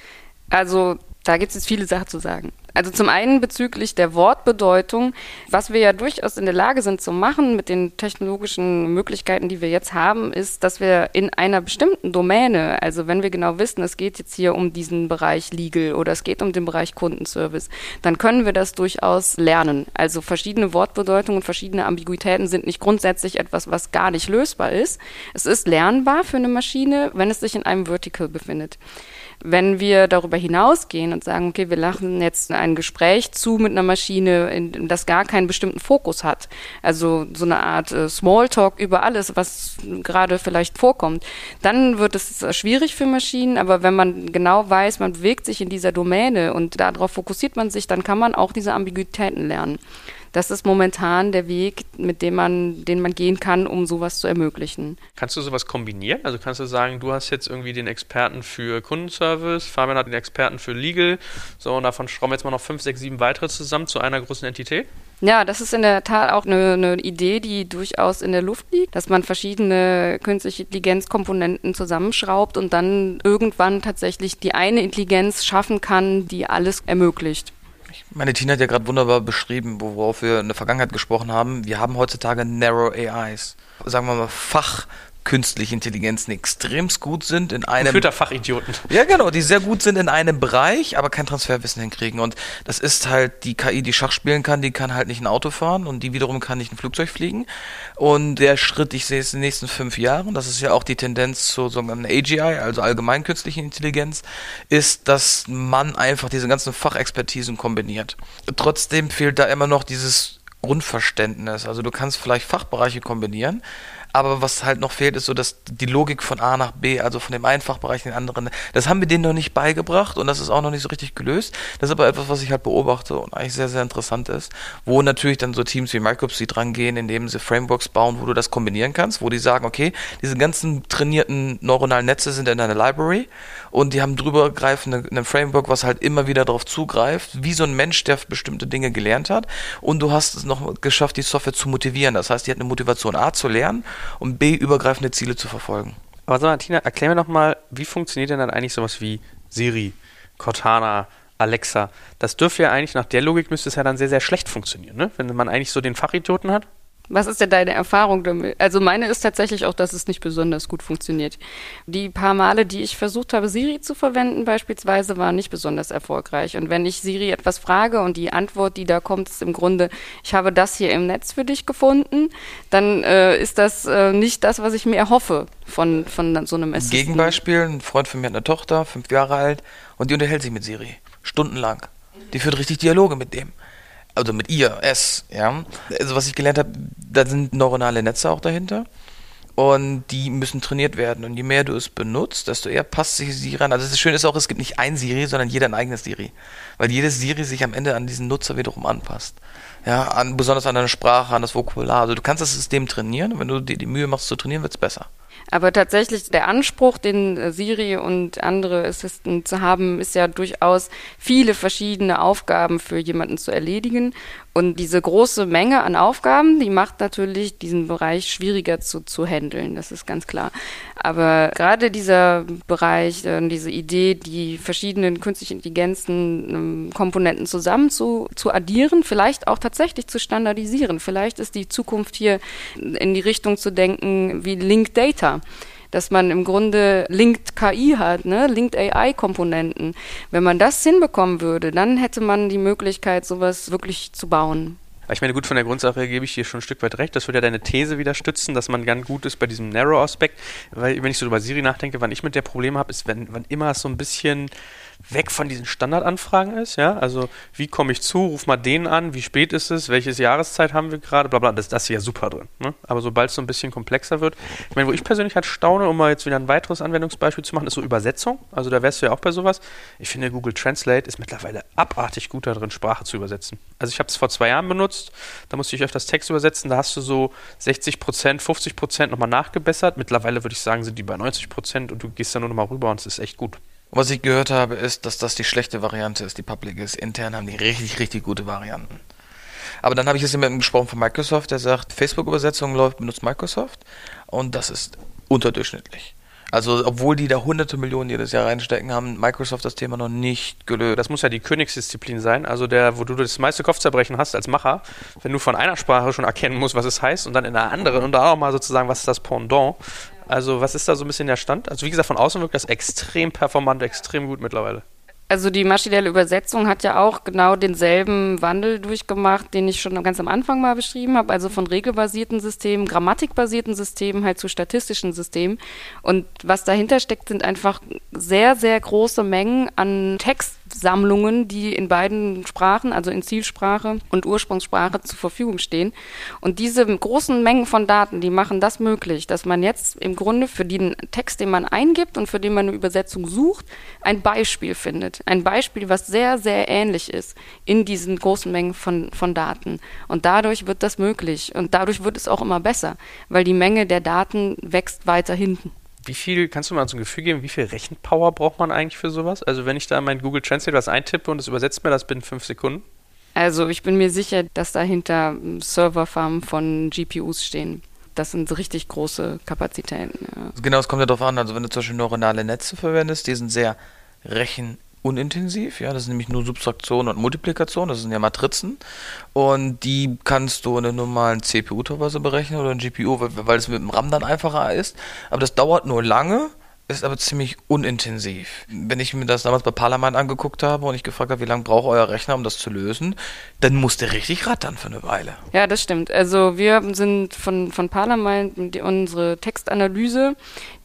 S3: Also da gibt es jetzt viele Sachen zu sagen. Also zum einen bezüglich der Wortbedeutung, was wir ja durchaus in der Lage sind zu machen mit den technologischen Möglichkeiten, die wir jetzt haben, ist, dass wir in einer bestimmten Domäne, also wenn wir genau wissen, es geht jetzt hier um diesen Bereich Legal oder es geht um den Bereich Kundenservice, dann können wir das durchaus lernen. Also verschiedene Wortbedeutungen und verschiedene Ambiguitäten sind nicht grundsätzlich etwas, was gar nicht lösbar ist. Es ist lernbar für eine Maschine, wenn es sich in einem Vertical befindet. Wenn wir darüber hinausgehen und sagen, okay, wir lachen jetzt ein Gespräch zu mit einer Maschine, in, das gar keinen bestimmten Fokus hat, also so eine Art äh, Smalltalk über alles, was gerade vielleicht vorkommt, dann wird es schwierig für Maschinen, aber wenn man genau weiß, man bewegt sich in dieser Domäne und darauf fokussiert man sich, dann kann man auch diese Ambiguitäten lernen. Das ist momentan der Weg, mit dem man, den man gehen kann, um sowas zu ermöglichen.
S1: Kannst du sowas kombinieren? Also kannst du sagen, du hast jetzt irgendwie den Experten für Kundenservice, Fabian hat den Experten für Legal, so und davon schrauben wir jetzt mal noch fünf, sechs, sieben weitere zusammen zu einer großen Entität?
S3: Ja, das ist in der Tat auch eine, eine, Idee, die durchaus in der Luft liegt, dass man verschiedene künstliche Intelligenzkomponenten zusammenschraubt und dann irgendwann tatsächlich die eine Intelligenz schaffen kann, die alles ermöglicht.
S2: Meine Tina hat ja gerade wunderbar beschrieben, worauf wir in der Vergangenheit gesprochen haben. Wir haben heutzutage Narrow AIs. Sagen wir mal Fach künstliche Intelligenzen extremst gut sind in einem.
S1: Fachidioten.
S2: Ja, genau, die sehr gut sind in einem Bereich, aber kein Transferwissen hinkriegen. Und das ist halt die KI, die Schach spielen kann, die kann halt nicht ein Auto fahren und die wiederum kann nicht ein Flugzeug fliegen. Und der Schritt, ich sehe es in den nächsten fünf Jahren, das ist ja auch die Tendenz zur sogenannten AGI, also allgemein künstliche Intelligenz, ist, dass man einfach diese ganzen Fachexpertisen kombiniert. Trotzdem fehlt da immer noch dieses Grundverständnis. Also du kannst vielleicht Fachbereiche kombinieren, aber was halt noch fehlt, ist so, dass die Logik von A nach B, also von dem einen Fachbereich in den anderen, das haben wir denen noch nicht beigebracht und das ist auch noch nicht so richtig gelöst. Das ist aber etwas, was ich halt beobachte und eigentlich sehr, sehr interessant ist, wo natürlich dann so Teams wie Microsoft dran gehen, indem sie Frameworks bauen, wo du das kombinieren kannst, wo die sagen, okay, diese ganzen trainierten neuronalen Netze sind in einer Library und die haben drübergreifende ein Framework, was halt immer wieder darauf zugreift, wie so ein Mensch, der bestimmte Dinge gelernt hat und du hast es noch geschafft, die Software zu motivieren. Das heißt, die hat eine Motivation A zu lernen und B übergreifende Ziele zu verfolgen.
S1: Aber sag mal, Tina, erklär mir doch mal, wie funktioniert denn dann eigentlich sowas wie Siri, Cortana, Alexa? Das dürfte ja eigentlich nach der Logik müsste es ja dann sehr, sehr schlecht funktionieren, ne? Wenn man eigentlich so den Fachidioten hat.
S3: Was ist denn deine Erfahrung damit? Also meine ist tatsächlich auch, dass es nicht besonders gut funktioniert. Die paar Male, die ich versucht habe, Siri zu verwenden beispielsweise, waren nicht besonders erfolgreich. Und wenn ich Siri etwas frage und die Antwort, die da kommt, ist im Grunde, ich habe das hier im Netz für dich gefunden, dann äh, ist das äh, nicht das, was ich mir erhoffe von, von so einem
S2: Assistent. Gegenbeispiel, ein Freund von mir hat eine Tochter, fünf Jahre alt, und die unterhält sich mit Siri. Stundenlang. Die führt richtig Dialoge mit dem also mit ihr, S, ja. Also was ich gelernt habe, da sind neuronale Netze auch dahinter. Und die müssen trainiert werden. Und je mehr du es benutzt, desto eher passt sich Siri ran. Also das Schöne ist auch, es gibt nicht ein Siri, sondern jeder ein eigenes Siri. Weil jedes Siri sich am Ende an diesen Nutzer wiederum anpasst. Ja, an, besonders an deine Sprache, an das Vokabular. Also du kannst das System trainieren und wenn du dir die Mühe machst zu trainieren, wird es besser.
S3: Aber tatsächlich der Anspruch, den äh, Siri und andere Assistenten zu haben, ist ja durchaus viele verschiedene Aufgaben für jemanden zu erledigen. Und diese große Menge an Aufgaben, die macht natürlich diesen Bereich schwieriger zu, zu handeln, das ist ganz klar. Aber gerade dieser Bereich, äh, diese Idee, die verschiedenen künstlichen Intelligenzen ähm, Komponenten zusammen zu, zu addieren, vielleicht auch tatsächlich zu standardisieren. Vielleicht ist die Zukunft hier in die Richtung zu denken wie Linked Data dass man im Grunde Linked KI hat, ne? Linked AI-Komponenten. Wenn man das hinbekommen würde, dann hätte man die Möglichkeit, sowas wirklich zu bauen.
S1: Ich meine, gut, von der Grundsache gebe ich dir schon ein Stück weit recht. Das würde ja deine These wieder stützen, dass man ganz gut ist bei diesem Narrow-Aspekt. Weil, wenn ich so über Siri nachdenke, wann ich mit der Probleme habe, ist, wenn, wann immer es so ein bisschen weg von diesen Standardanfragen ist, ja, also wie komme ich zu, ruf mal den an, wie spät ist es, welche Jahreszeit haben wir gerade, bla bla, das, das ist ja super drin, ne? aber sobald es so ein bisschen komplexer wird, ich meine, wo ich persönlich halt staune, um mal jetzt wieder ein weiteres Anwendungsbeispiel zu machen, ist so Übersetzung, also da wärst du ja auch bei sowas, ich finde Google Translate ist mittlerweile abartig gut darin, Sprache zu übersetzen, also ich habe es vor zwei Jahren benutzt, da musste ich öfters Text übersetzen, da hast du so 60 Prozent, 50 Prozent nochmal nachgebessert, mittlerweile würde ich sagen, sind die bei 90 Prozent und du gehst da nur nochmal rüber und es ist echt gut.
S2: Was ich gehört habe, ist, dass das die schlechte Variante ist, die Public ist. Intern haben die richtig, richtig gute Varianten. Aber dann habe ich jetzt mit jemandem gesprochen von Microsoft, der sagt, Facebook-Übersetzung läuft, benutzt Microsoft und das ist unterdurchschnittlich. Also, obwohl die da hunderte Millionen jedes Jahr reinstecken, haben Microsoft das Thema noch nicht gelöst.
S1: Das muss ja die Königsdisziplin sein, also der, wo du das meiste Kopfzerbrechen hast als Macher, wenn du von einer Sprache schon erkennen musst, was es heißt, und dann in einer anderen und dann auch mal sozusagen, was ist das Pendant. Also, was ist da so ein bisschen der Stand? Also, wie gesagt, von außen wirkt das extrem performant, extrem gut mittlerweile.
S3: Also die maschinelle Übersetzung hat ja auch genau denselben Wandel durchgemacht, den ich schon ganz am Anfang mal beschrieben habe, also von regelbasierten Systemen, grammatikbasierten Systemen halt zu statistischen Systemen. Und was dahinter steckt, sind einfach sehr, sehr große Mengen an Textsammlungen, die in beiden Sprachen, also in Zielsprache und Ursprungssprache zur Verfügung stehen. Und diese großen Mengen von Daten, die machen das möglich, dass man jetzt im Grunde für den Text, den man eingibt und für den man eine Übersetzung sucht, ein Beispiel findet ein Beispiel, was sehr, sehr ähnlich ist in diesen großen Mengen von, von Daten. Und dadurch wird das möglich. Und dadurch wird es auch immer besser, weil die Menge der Daten wächst weiter hinten.
S1: Wie viel, kannst du mal so ein Gefühl geben, wie viel Rechenpower braucht man eigentlich für sowas? Also wenn ich da mein Google Translate was eintippe und es übersetzt mir das binnen fünf Sekunden?
S3: Also ich bin mir sicher, dass dahinter Serverfarmen von GPUs stehen. Das sind richtig große Kapazitäten. Ja.
S2: Genau, es kommt ja darauf an. Also wenn du zum Beispiel neuronale Netze verwendest, die sind sehr rechen unintensiv, ja, das ist nämlich nur Subtraktion und Multiplikation, das sind ja Matrizen. Und die kannst du in einem normalen CPU teilweise berechnen oder in GPU, weil, weil es mit dem RAM dann einfacher ist, aber das dauert nur lange ist aber ziemlich unintensiv. Wenn ich mir das damals bei Parlament angeguckt habe und ich gefragt habe, wie lange braucht euer Rechner, um das zu lösen, dann muss der richtig rattern für eine Weile.
S3: Ja, das stimmt. Also wir sind von, von Parlament, unsere Textanalyse,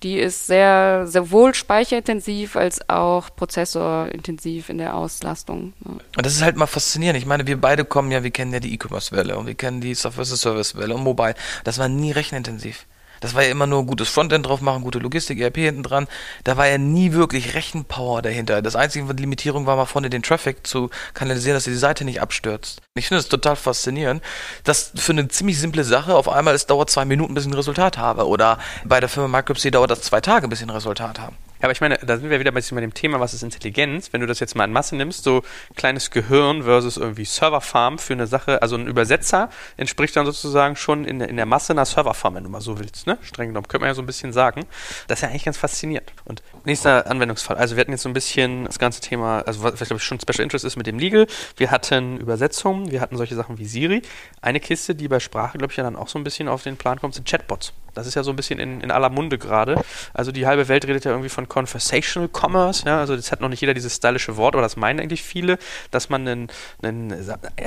S3: die ist sehr, sowohl speicherintensiv als auch prozessorintensiv in der Auslastung.
S2: Und das ist halt mal faszinierend. Ich meine, wir beide kommen ja, wir kennen ja die E-Commerce-Welle und wir kennen die Software-Service-Welle und Mobile. Das war nie rechenintensiv. Das war ja immer nur gutes Frontend drauf machen, gute Logistik, ERP hinten dran. Da war ja nie wirklich Rechenpower dahinter. Das einzige die Limitierung war mal vorne den Traffic zu kanalisieren, dass die Seite nicht abstürzt. Ich finde es total faszinierend, dass für eine ziemlich simple Sache auf einmal es dauert zwei Minuten, bis ich ein Resultat habe. Oder bei der Firma Micropsy dauert das zwei Tage, bis ich ein Resultat habe.
S1: Ja, aber ich meine, da sind wir wieder bei dem Thema, was ist Intelligenz? Wenn du das jetzt mal in Masse nimmst, so kleines Gehirn versus irgendwie Serverfarm für eine Sache, also ein Übersetzer entspricht dann sozusagen schon in, in der Masse einer Serverfarm, wenn du mal so willst, ne? Streng genommen, könnte man ja so ein bisschen sagen. Das ist ja eigentlich ganz faszinierend. Und nächster Anwendungsfall. Also wir hatten jetzt so ein bisschen das ganze Thema, also was glaube ich schon Special Interest ist mit dem Legal. Wir hatten Übersetzungen, wir hatten solche Sachen wie Siri. Eine Kiste, die bei Sprache, glaube ich, ja dann auch so ein bisschen auf den Plan kommt, sind Chatbots. Das ist ja so ein bisschen in, in aller Munde gerade. Also die halbe Welt redet ja irgendwie von Conversational Commerce. Ja? Also jetzt hat noch nicht jeder dieses stylische Wort, aber das meinen eigentlich viele, dass man einen, einen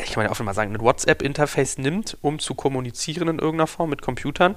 S1: ich kann ja auch mal sagen, ein WhatsApp-Interface nimmt, um zu kommunizieren in irgendeiner Form mit Computern.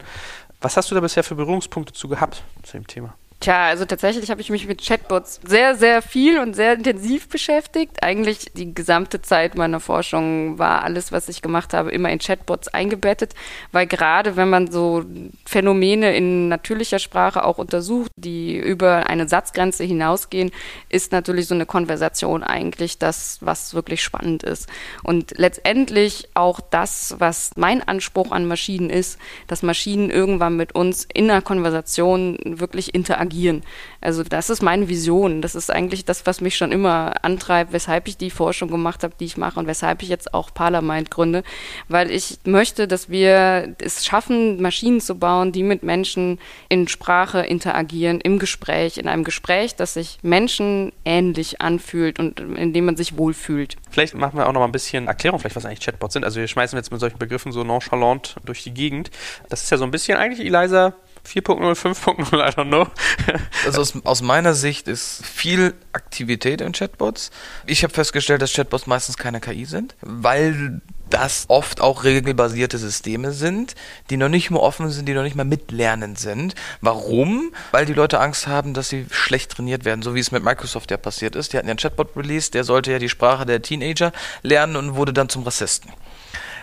S1: Was hast du da bisher für Berührungspunkte zu gehabt zu dem Thema?
S3: Tja, also tatsächlich habe ich mich mit Chatbots sehr, sehr viel und sehr intensiv beschäftigt. Eigentlich die gesamte Zeit meiner Forschung war alles, was ich gemacht habe, immer in Chatbots eingebettet, weil gerade wenn man so Phänomene in natürlicher Sprache auch untersucht, die über eine Satzgrenze hinausgehen, ist natürlich so eine Konversation eigentlich das, was wirklich spannend ist. Und letztendlich auch das, was mein Anspruch an Maschinen ist, dass Maschinen irgendwann mit uns in einer Konversation wirklich interagieren agieren. Also das ist meine Vision. Das ist eigentlich das, was mich schon immer antreibt, weshalb ich die Forschung gemacht habe, die ich mache und weshalb ich jetzt auch Parlament gründe, weil ich möchte, dass wir es schaffen, Maschinen zu bauen, die mit Menschen in Sprache interagieren, im Gespräch, in einem Gespräch, das sich menschenähnlich anfühlt und in dem man sich wohlfühlt.
S1: Vielleicht machen wir auch noch mal ein bisschen Erklärung, vielleicht was eigentlich Chatbots sind. Also wir schmeißen jetzt mit solchen Begriffen so nonchalant durch die Gegend. Das ist ja so ein bisschen eigentlich Eliza 4.0, 5.0, I don't know.
S2: also aus, aus, meiner Sicht ist viel Aktivität in Chatbots. Ich habe festgestellt, dass Chatbots meistens keine KI sind, weil das oft auch regelbasierte Systeme sind, die noch nicht mal offen sind, die noch nicht mal mitlernend sind. Warum? Weil die Leute Angst haben, dass sie schlecht trainiert werden, so wie es mit Microsoft ja passiert ist. Die hatten ja einen Chatbot released, der sollte ja die Sprache der Teenager lernen und wurde dann zum Rassisten.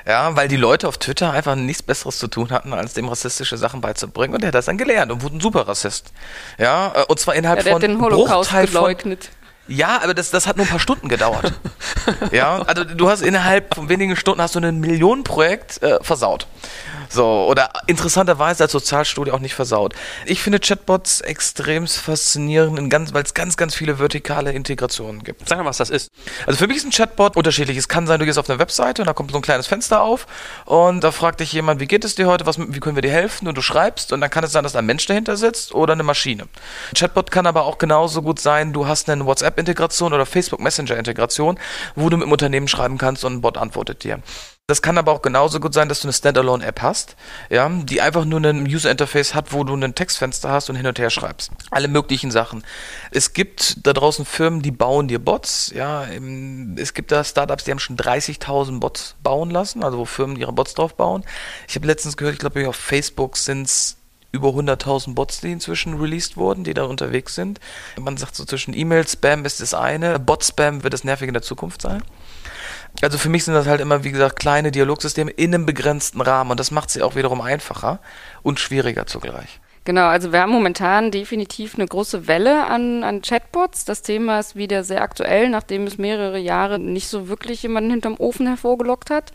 S2: Ja, weil die Leute auf Twitter einfach nichts Besseres zu tun hatten, als dem rassistische Sachen beizubringen. Und der hat das dann gelernt und wurde ein super Rassist. Ja, äh, und zwar innerhalb ja,
S3: der von
S2: hat
S3: den Holocaust geleugnet.
S2: Ja, aber das, das hat nur ein paar Stunden gedauert. ja, also du hast innerhalb von wenigen Stunden hast du ein Millionenprojekt äh, versaut. So, oder interessanterweise als Sozialstudie auch nicht versaut. Ich finde Chatbots extrem faszinierend, weil es ganz, ganz viele vertikale Integrationen gibt.
S1: Sag mal, was das ist.
S2: Also für mich ist ein Chatbot unterschiedlich. Es kann sein, du gehst auf eine Webseite und da kommt so ein kleines Fenster auf und da fragt dich jemand, wie geht es dir heute, was, wie können wir dir helfen? Und du schreibst und dann kann es sein, dass ein Mensch dahinter sitzt oder eine Maschine. Ein Chatbot kann aber auch genauso gut sein, du hast eine WhatsApp-Integration oder Facebook Messenger-Integration, wo du mit dem Unternehmen schreiben kannst und ein Bot antwortet dir. Das kann aber auch genauso gut sein, dass du eine Standalone-App hast, ja, die einfach nur ein User-Interface hat, wo du ein Textfenster hast und hin und her schreibst. Alle möglichen Sachen. Es gibt da draußen Firmen, die bauen dir Bots, ja. Es gibt da Startups, die haben schon 30.000 Bots bauen lassen, also wo Firmen ihre Bots drauf bauen. Ich habe letztens gehört, ich glaube, auf Facebook sind es über 100.000 Bots, die inzwischen released wurden, die da unterwegs sind. Man sagt so zwischen E-Mail-Spam ist das eine, Bot-Spam wird das nervige in der Zukunft sein. Also für mich sind das halt immer, wie gesagt, kleine Dialogsysteme in einem begrenzten Rahmen und das macht sie auch wiederum einfacher und schwieriger zugleich.
S3: Genau, also wir haben momentan definitiv eine große Welle an, an Chatbots. Das Thema ist wieder sehr aktuell, nachdem es mehrere Jahre nicht so wirklich jemanden hinterm Ofen hervorgelockt hat.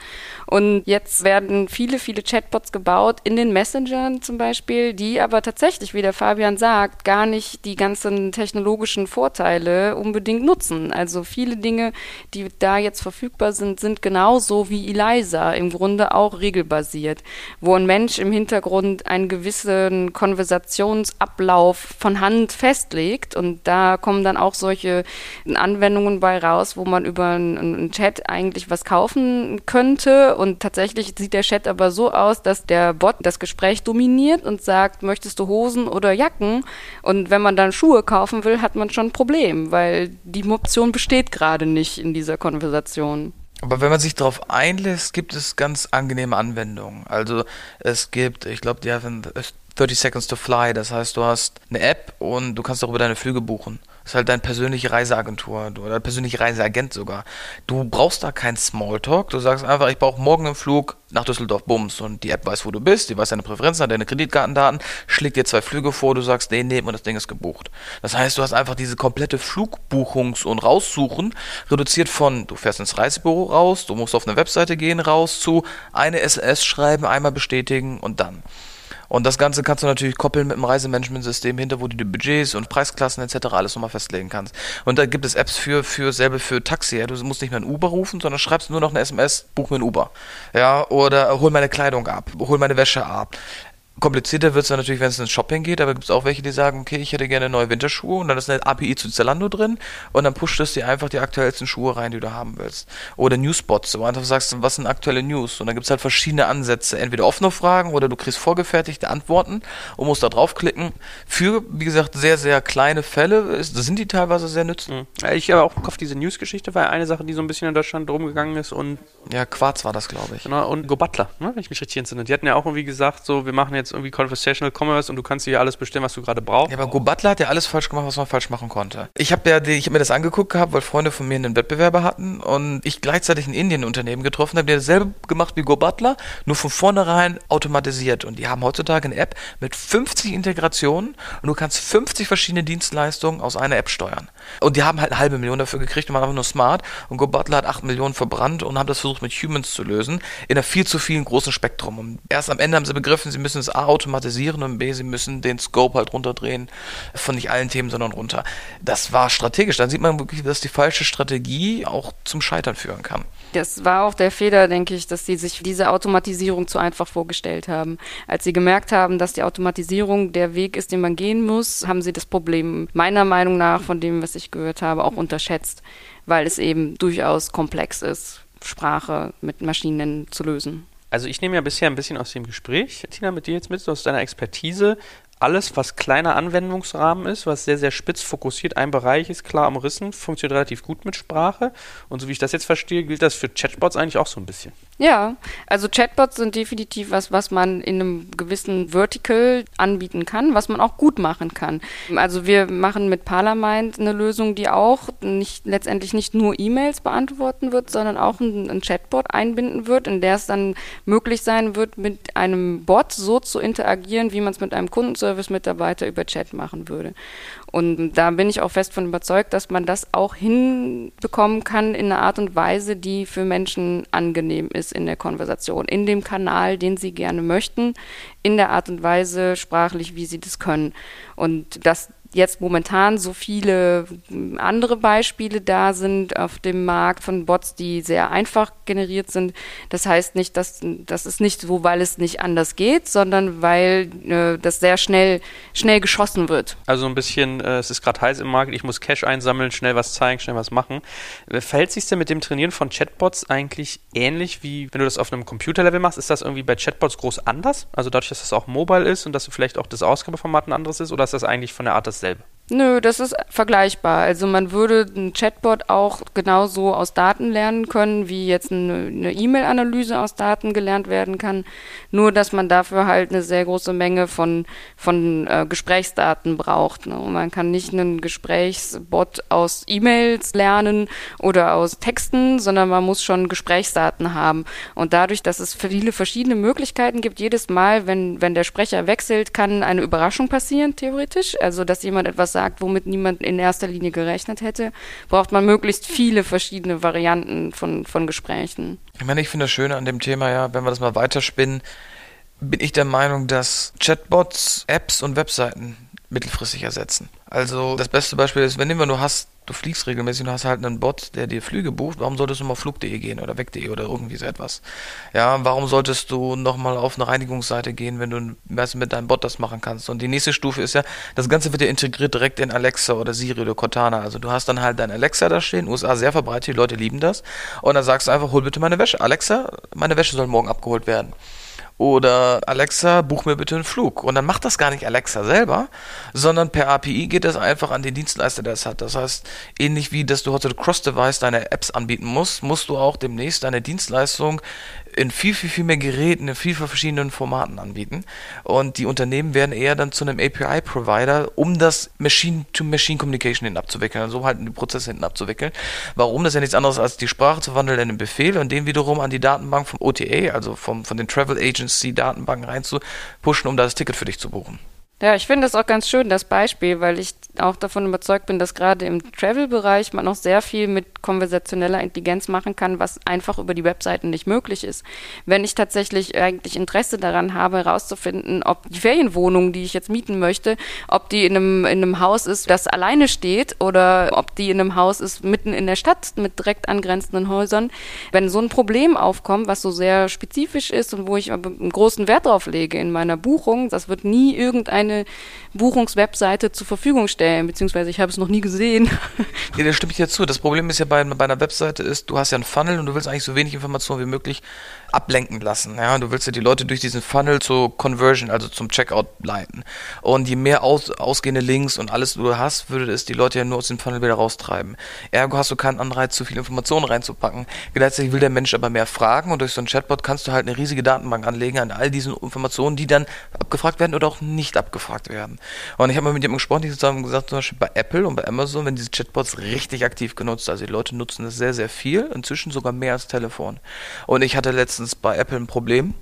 S3: Und jetzt werden viele, viele Chatbots gebaut in den Messengern zum Beispiel, die aber tatsächlich, wie der Fabian sagt, gar nicht die ganzen technologischen Vorteile unbedingt nutzen. Also viele Dinge, die da jetzt verfügbar sind, sind genauso wie Eliza, im Grunde auch regelbasiert, wo ein Mensch im Hintergrund einen gewissen Konversation Konversationsablauf von Hand festlegt. Und da kommen dann auch solche Anwendungen bei raus, wo man über einen Chat eigentlich was kaufen könnte. Und tatsächlich sieht der Chat aber so aus, dass der Bot das Gespräch dominiert und sagt, möchtest du Hosen oder Jacken? Und wenn man dann Schuhe kaufen will, hat man schon ein Problem, weil die Option besteht gerade nicht in dieser Konversation.
S2: Aber wenn man sich darauf einlässt, gibt es ganz angenehme Anwendungen. Also es gibt, ich glaube, die haben 30 Seconds to Fly. Das heißt, du hast eine App und du kannst darüber deine Flüge buchen. Das ist halt deine persönliche Reiseagentur oder persönliche Reiseagent sogar. Du brauchst da keinen Smalltalk. Du sagst einfach, ich brauche morgen einen Flug nach Düsseldorf, Bums. Und die App weiß, wo du bist, die weiß deine Präferenzen, deine Kreditkartendaten, schlägt dir zwei Flüge vor, du sagst, nee, nee, und das Ding ist gebucht. Das heißt, du hast einfach diese komplette Flugbuchungs- und Raussuchen reduziert von, du fährst ins Reisebüro raus, du musst auf eine Webseite gehen raus, zu eine SMS schreiben, einmal bestätigen und dann. Und das Ganze kannst du natürlich koppeln mit einem Reisemanagementsystem hinter, wo du die Budgets und Preisklassen etc. alles nochmal festlegen kannst. Und da gibt es Apps für, für selber für Taxi. Ja? Du musst nicht mehr ein Uber rufen, sondern schreibst nur noch eine SMS, buch mir ein Uber. Ja, oder hol meine Kleidung ab, hol meine Wäsche ab. Komplizierter wird es dann natürlich, wenn es ins Shopping geht, aber gibt es auch welche, die sagen, okay, ich hätte gerne neue Winterschuhe und dann ist eine API zu Zalando drin und dann pusht es dir einfach die aktuellsten Schuhe rein, die du haben willst. Oder Newspots, wo du einfach sagst, was sind aktuelle News? Und dann gibt es halt verschiedene Ansätze, entweder offene Fragen oder du kriegst vorgefertigte Antworten und musst da draufklicken. Für, wie gesagt, sehr, sehr kleine Fälle sind die teilweise sehr nützlich.
S1: Mhm. Ich habe auch auf diese News-Geschichte, war eine Sache, die so ein bisschen in Deutschland rumgegangen ist und
S2: ja, Quarz war das, glaube ich.
S1: Genau, und Go Butler, ne, wenn ich mich richtig entsinne. Die hatten ja auch irgendwie gesagt, so, wir machen jetzt jetzt irgendwie Conversational Commerce und du kannst hier alles bestellen, was du gerade brauchst.
S2: Ja, aber Go Butler hat ja alles falsch gemacht, was man falsch machen konnte. Ich habe ja, ich habe mir das angeguckt gehabt, weil Freunde von mir einen Wettbewerber hatten und ich gleichzeitig ein Indien-Unternehmen getroffen habe, die dasselbe gemacht wie Go Butler, nur von vornherein automatisiert. Und die haben heutzutage eine App mit 50 Integrationen und du kannst 50 verschiedene Dienstleistungen aus einer App steuern. Und die haben halt eine halbe Million dafür gekriegt und waren einfach nur smart. Und Go Butler hat 8 Millionen verbrannt und haben das versucht mit Humans zu lösen, in einem viel zu vielen großen Spektrum. Und erst am Ende haben sie begriffen, sie müssen es A automatisieren und B, sie müssen den Scope halt runterdrehen von nicht allen Themen, sondern runter. Das war strategisch. Dann sieht man wirklich, dass die falsche Strategie auch zum Scheitern führen kann.
S3: Das war auch der Fehler, denke ich, dass sie sich diese Automatisierung zu einfach vorgestellt haben. Als sie gemerkt haben, dass die Automatisierung der Weg ist, den man gehen muss, haben sie das Problem meiner Meinung nach, von dem, was ich gehört habe, auch unterschätzt, weil es eben durchaus komplex ist, Sprache mit Maschinen zu lösen.
S1: Also ich nehme ja bisher ein bisschen aus dem Gespräch, Tina, mit dir jetzt mit, aus deiner Expertise, alles, was kleiner Anwendungsrahmen ist, was sehr, sehr spitz fokussiert, ein Bereich ist klar umrissen, funktioniert relativ gut mit Sprache. Und so wie ich das jetzt verstehe, gilt das für Chatbots eigentlich auch so ein bisschen.
S3: Ja, also Chatbots sind definitiv was, was man in einem gewissen Vertical anbieten kann, was man auch gut machen kann. Also wir machen mit Parliament eine Lösung, die auch nicht, letztendlich nicht nur E-Mails beantworten wird, sondern auch ein, Chatbot einbinden wird, in der es dann möglich sein wird, mit einem Bot so zu interagieren, wie man es mit einem Kundenservice-Mitarbeiter über Chat machen würde. Und da bin ich auch fest von überzeugt, dass man das auch hinbekommen kann in einer Art und Weise, die für Menschen angenehm ist in der Konversation, in dem Kanal, den sie gerne möchten, in der Art und Weise sprachlich, wie sie das können. Und dass jetzt momentan so viele andere Beispiele da sind auf dem Markt von Bots, die sehr einfach generiert sind. Das heißt nicht, dass das ist nicht so, weil es nicht anders geht, sondern weil äh, das sehr schnell schnell geschossen wird.
S1: Also ein bisschen, äh, es ist gerade heiß im Markt, ich muss Cash einsammeln, schnell was zeigen, schnell was machen. Äh, verhält sich denn mit dem Trainieren von Chatbots eigentlich ähnlich wie wenn du das auf einem Computerlevel machst? Ist das irgendwie bei Chatbots groß anders? Also dadurch, dass das auch mobile ist und dass vielleicht auch das Ausgabeformat ein anderes ist, oder ist das eigentlich von der Art dasselbe?
S3: Nö, das ist vergleichbar. Also man würde ein Chatbot auch genauso aus Daten lernen können, wie jetzt eine E-Mail-Analyse aus Daten gelernt werden kann. Nur, dass man dafür halt eine sehr große Menge von, von äh, Gesprächsdaten braucht. Ne? man kann nicht einen Gesprächsbot aus E-Mails lernen oder aus Texten, sondern man muss schon Gesprächsdaten haben. Und dadurch, dass es viele verschiedene Möglichkeiten gibt, jedes Mal, wenn, wenn der Sprecher wechselt, kann eine Überraschung passieren, theoretisch. Also, dass jemand etwas sagt, womit niemand in erster Linie gerechnet hätte, braucht man möglichst viele verschiedene Varianten von, von Gesprächen.
S2: Ich meine, ich finde das Schöne an dem Thema ja, wenn wir das mal weiterspinnen, bin ich der Meinung, dass Chatbots, Apps und Webseiten mittelfristig ersetzen. Also das beste Beispiel ist, wenn du hast, du fliegst regelmäßig und hast halt einen Bot, der dir Flüge bucht, warum solltest du mal flug.de gehen oder weg.de oder irgendwie so etwas? Ja, warum solltest du nochmal auf eine Reinigungsseite gehen, wenn du mit deinem Bot das machen kannst? Und die nächste Stufe ist ja, das Ganze wird ja integriert direkt in Alexa oder Siri oder Cortana. Also du hast dann halt dein Alexa da stehen, USA sehr verbreitet, die Leute lieben das. Und dann sagst du einfach, hol bitte meine Wäsche. Alexa, meine Wäsche soll morgen abgeholt werden. Oder Alexa, buch mir bitte einen Flug. Und dann macht das gar nicht Alexa selber, sondern per API geht das einfach an den Dienstleister, der es hat. Das heißt, ähnlich wie, dass du heute Cross-Device deine Apps anbieten musst, musst du auch demnächst deine Dienstleistung in viel, viel, viel mehr Geräten, in viel, viel verschiedenen Formaten anbieten. Und die Unternehmen werden eher dann zu einem API-Provider, um das Machine-to-Machine-Communication hinten abzuwickeln, also halt die Prozesse hinten abzuwickeln. Warum? Das ist ja nichts anderes als die Sprache zu wandeln in einen Befehl und den wiederum an die Datenbank vom OTA, also vom, von den Travel Agency Datenbanken reinzupushen, um das Ticket für dich zu buchen.
S3: Ja, ich finde das auch ganz schön, das Beispiel, weil ich auch davon überzeugt bin, dass gerade im Travel-Bereich man noch sehr viel mit konversationeller Intelligenz machen kann, was einfach über die Webseiten nicht möglich ist. Wenn ich tatsächlich eigentlich Interesse daran habe, herauszufinden, ob die Ferienwohnung, die ich jetzt mieten möchte, ob die in einem, in einem Haus ist, das alleine steht oder ob die in einem Haus ist mitten in der Stadt mit direkt angrenzenden Häusern. Wenn so ein Problem aufkommt, was so sehr spezifisch ist und wo ich einen großen Wert drauf lege in meiner Buchung, das wird nie irgendein eine Buchungswebseite zur Verfügung stellen, beziehungsweise ich habe es noch nie gesehen.
S2: Ja, da stimme ich dir zu. Das Problem ist ja bei, bei einer Webseite ist, du hast ja einen Funnel und du willst eigentlich so wenig Informationen wie möglich ablenken lassen. Ja, du willst ja die Leute durch diesen Funnel zur Conversion, also zum Checkout leiten. Und je mehr aus, ausgehende Links und alles du hast, würde es die Leute ja nur aus dem Funnel wieder raustreiben. Ergo hast du keinen Anreiz, zu viel Informationen reinzupacken. Gleichzeitig will der Mensch aber mehr fragen und durch so ein Chatbot kannst du halt eine riesige Datenbank anlegen an all diesen Informationen, die dann abgefragt werden oder auch nicht abgefragt werden. Und ich habe mal mit jemandem gesprochen, die zusammen gesagt, zum Beispiel bei Apple und bei Amazon, wenn diese Chatbots richtig aktiv genutzt, also die Leute nutzen das sehr, sehr viel, inzwischen sogar mehr als Telefon. Und ich hatte letztens bei Apple ein Problem.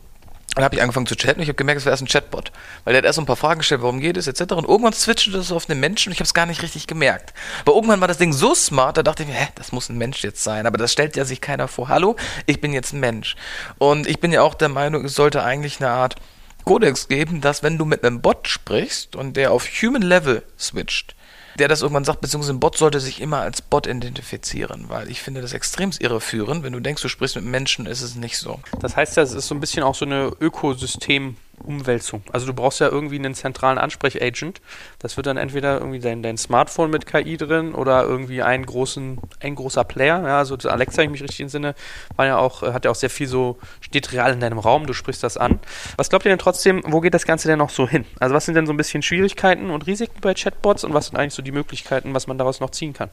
S2: Dann habe ich angefangen zu chatten und ich habe gemerkt, es wäre erst ein Chatbot. Weil der hat erst so ein paar Fragen gestellt, warum geht es, etc. Und irgendwann switchte das auf einen Menschen und ich habe es gar nicht richtig gemerkt. Aber irgendwann war das Ding so smart, da dachte ich mir, hä, das muss ein Mensch jetzt sein. Aber das stellt ja sich keiner vor. Hallo, ich bin jetzt ein Mensch. Und ich bin ja auch der Meinung, es sollte eigentlich eine Art Kodex geben, dass wenn du mit einem Bot sprichst und der auf Human Level switcht, der das irgendwann sagt, beziehungsweise ein Bot sollte sich immer als Bot identifizieren, weil ich finde das extrem irreführend. Wenn du denkst, du sprichst mit Menschen, ist es nicht so.
S1: Das heißt ja, es ist so ein bisschen auch so eine Ökosystem- Umwälzung. Also du brauchst ja irgendwie einen zentralen Ansprechagent. Das wird dann entweder irgendwie dein, dein Smartphone mit KI drin oder irgendwie einen großen, ein großer Player. Ja, also Alexa, wenn ich mich richtig entsinne, war ja auch, hat ja auch sehr viel so, steht real in deinem Raum, du sprichst das an. Was glaubt ihr denn trotzdem, wo geht das Ganze denn noch so hin? Also was sind denn so ein bisschen Schwierigkeiten und Risiken bei Chatbots und was sind eigentlich so die Möglichkeiten, was man daraus noch ziehen kann?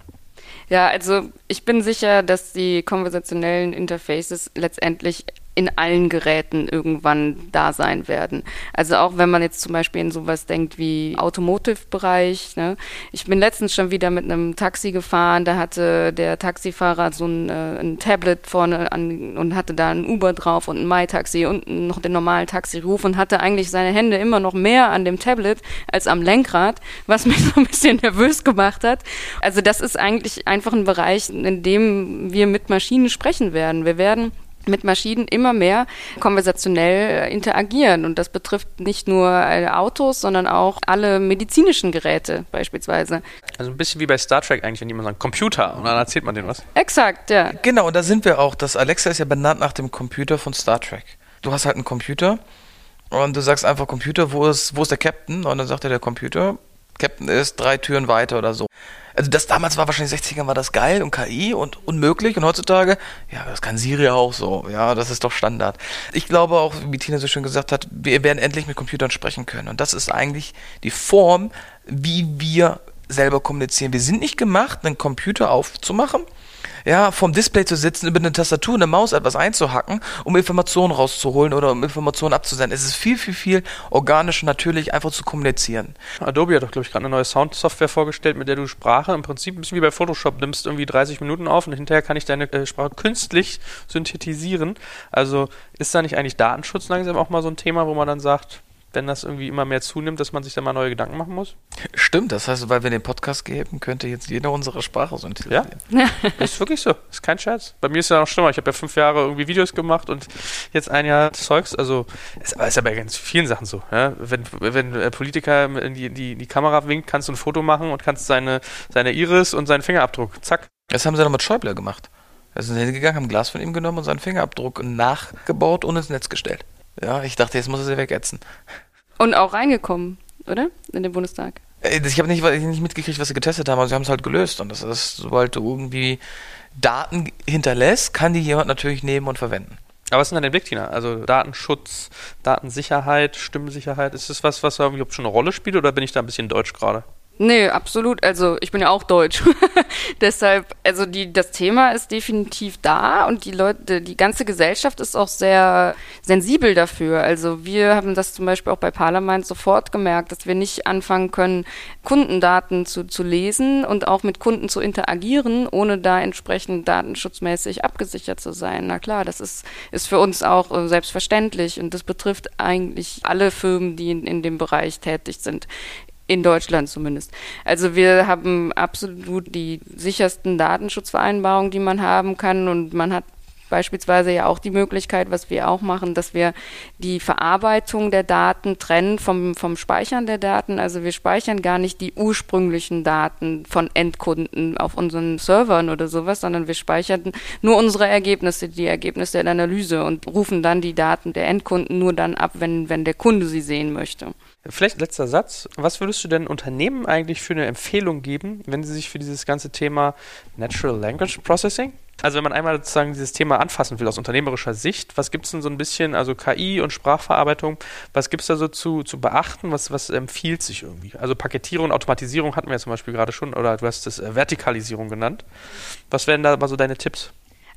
S3: Ja, also ich bin sicher, dass die konversationellen Interfaces letztendlich in allen Geräten irgendwann da sein werden. Also auch wenn man jetzt zum Beispiel in sowas denkt wie Automotive-Bereich. Ne? Ich bin letztens schon wieder mit einem Taxi gefahren, da hatte der Taxifahrer so ein, äh, ein Tablet vorne an und hatte da ein Uber drauf und ein MyTaxi und noch den normalen Taxiruf und hatte eigentlich seine Hände immer noch mehr an dem Tablet als am Lenkrad, was mich so ein bisschen nervös gemacht hat. Also das ist eigentlich einfach ein Bereich, in dem wir mit Maschinen sprechen werden. Wir werden mit Maschinen immer mehr konversationell äh, interagieren. Und das betrifft nicht nur äh, Autos, sondern auch alle medizinischen Geräte beispielsweise.
S1: Also ein bisschen wie bei Star Trek eigentlich, wenn jemand sagt Computer und dann erzählt man denen was.
S3: Exakt, ja.
S2: Genau, und da sind wir auch. Das Alexa ist ja benannt nach dem Computer von Star Trek. Du hast halt einen Computer und du sagst einfach Computer, wo ist, wo ist der Captain? Und dann sagt er der Computer, Captain ist drei Türen weiter oder so. Also das damals war wahrscheinlich 60ern war das geil und KI und unmöglich und heutzutage, ja, das kann Siri auch so. Ja, das ist doch Standard. Ich glaube auch, wie Tina so schön gesagt hat, wir werden endlich mit Computern sprechen können. Und das ist eigentlich die Form, wie wir selber kommunizieren. Wir sind nicht gemacht, einen Computer aufzumachen ja, vom Display zu sitzen, über eine Tastatur eine Maus etwas einzuhacken, um Informationen rauszuholen oder um Informationen abzusenden. Es ist viel, viel, viel organisch und natürlich einfach zu kommunizieren.
S1: Adobe hat doch, glaube ich, gerade eine neue Soundsoftware vorgestellt, mit der du Sprache im Prinzip ein bisschen wie bei Photoshop nimmst irgendwie 30 Minuten auf und hinterher kann ich deine äh, Sprache künstlich synthetisieren. Also ist da nicht eigentlich Datenschutz langsam auch mal so ein Thema, wo man dann sagt, wenn das irgendwie immer mehr zunimmt, dass man sich da mal neue Gedanken machen muss?
S2: Stimmt, das heißt, weil wir den Podcast geben, könnte jetzt jeder unsere Sprache
S1: synthetisieren. Ja, ist wirklich so. Ist kein Scherz. Bei mir ist ja noch schlimmer. Ich habe ja fünf Jahre irgendwie Videos gemacht und jetzt ein Jahr Zeugs. Also, ist, ist ja bei ganz vielen Sachen so. Ja? Wenn, wenn ein Politiker in die, die, die Kamera winkt, kannst du ein Foto machen und kannst seine, seine Iris und seinen Fingerabdruck, zack.
S2: Das haben sie dann mit Schäuble gemacht. Da sind sie hingegangen, haben ein Glas von ihm genommen und seinen Fingerabdruck nachgebaut und ins Netz gestellt. Ja, ich dachte, jetzt muss er sie wegätzen.
S3: Und auch reingekommen, oder? In den Bundestag.
S2: Äh, ich habe nicht, nicht mitgekriegt, was sie getestet haben, aber sie haben es halt gelöst. Und das ist, sobald du irgendwie Daten hinterlässt, kann die jemand natürlich nehmen und verwenden.
S1: Aber was ist denn dein Blick, Tina? Also Datenschutz, Datensicherheit, Stimmensicherheit, ist das was, was irgendwie schon eine Rolle spielt oder bin ich da ein bisschen deutsch gerade?
S3: Nee, absolut. Also ich bin ja auch deutsch. Deshalb, also die, das Thema ist definitiv da und die Leute, die ganze Gesellschaft ist auch sehr sensibel dafür. Also wir haben das zum Beispiel auch bei Parlament sofort gemerkt, dass wir nicht anfangen können, Kundendaten zu, zu lesen und auch mit Kunden zu interagieren, ohne da entsprechend datenschutzmäßig abgesichert zu sein. Na klar, das ist, ist für uns auch äh, selbstverständlich und das betrifft eigentlich alle Firmen, die in, in dem Bereich tätig sind in Deutschland zumindest. Also wir haben absolut die sichersten Datenschutzvereinbarungen, die man haben kann und man hat beispielsweise ja auch die Möglichkeit, was wir auch machen, dass wir die Verarbeitung der Daten trennen vom, vom Speichern der Daten. Also wir speichern gar nicht die ursprünglichen Daten von Endkunden auf unseren Servern oder sowas, sondern wir speichern nur unsere Ergebnisse, die Ergebnisse der Analyse und rufen dann die Daten der Endkunden nur dann ab, wenn, wenn der Kunde sie sehen möchte.
S1: Vielleicht letzter Satz. Was würdest du denn Unternehmen eigentlich für eine Empfehlung geben, wenn sie sich für dieses ganze Thema Natural Language Processing Also wenn man einmal sozusagen dieses Thema anfassen will aus unternehmerischer Sicht, was gibt es denn so ein bisschen, also KI und Sprachverarbeitung, was gibt es da so zu, zu beachten, was, was empfiehlt sich irgendwie? Also Paketierung Automatisierung hatten wir ja zum Beispiel gerade schon, oder du hast es äh, Vertikalisierung genannt. Was wären da mal so deine Tipps?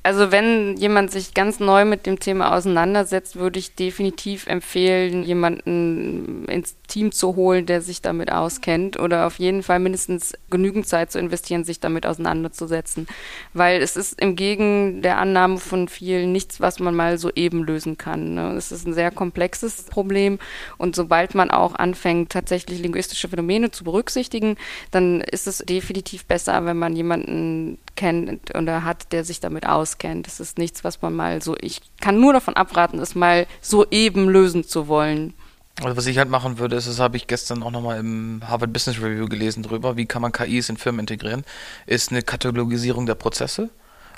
S3: Also wenn jemand sich ganz neu mit dem Thema auseinandersetzt, würde ich definitiv empfehlen, jemanden ins Team zu holen, der sich damit auskennt oder auf jeden Fall mindestens genügend Zeit zu investieren, sich damit auseinanderzusetzen. Weil es ist im Gegen der Annahme von vielen nichts, was man mal so eben lösen kann. Ne? Es ist ein sehr komplexes Problem und sobald man auch anfängt, tatsächlich linguistische Phänomene zu berücksichtigen, dann ist es definitiv besser, wenn man jemanden kennt oder hat, der sich damit auskennt. Das ist nichts, was man mal so, ich kann nur davon abraten, es mal so eben lösen zu wollen.
S2: Also was ich halt machen würde, ist, das habe ich gestern auch nochmal im Harvard Business Review gelesen drüber, wie kann man KIs in Firmen integrieren, ist eine Katalogisierung der Prozesse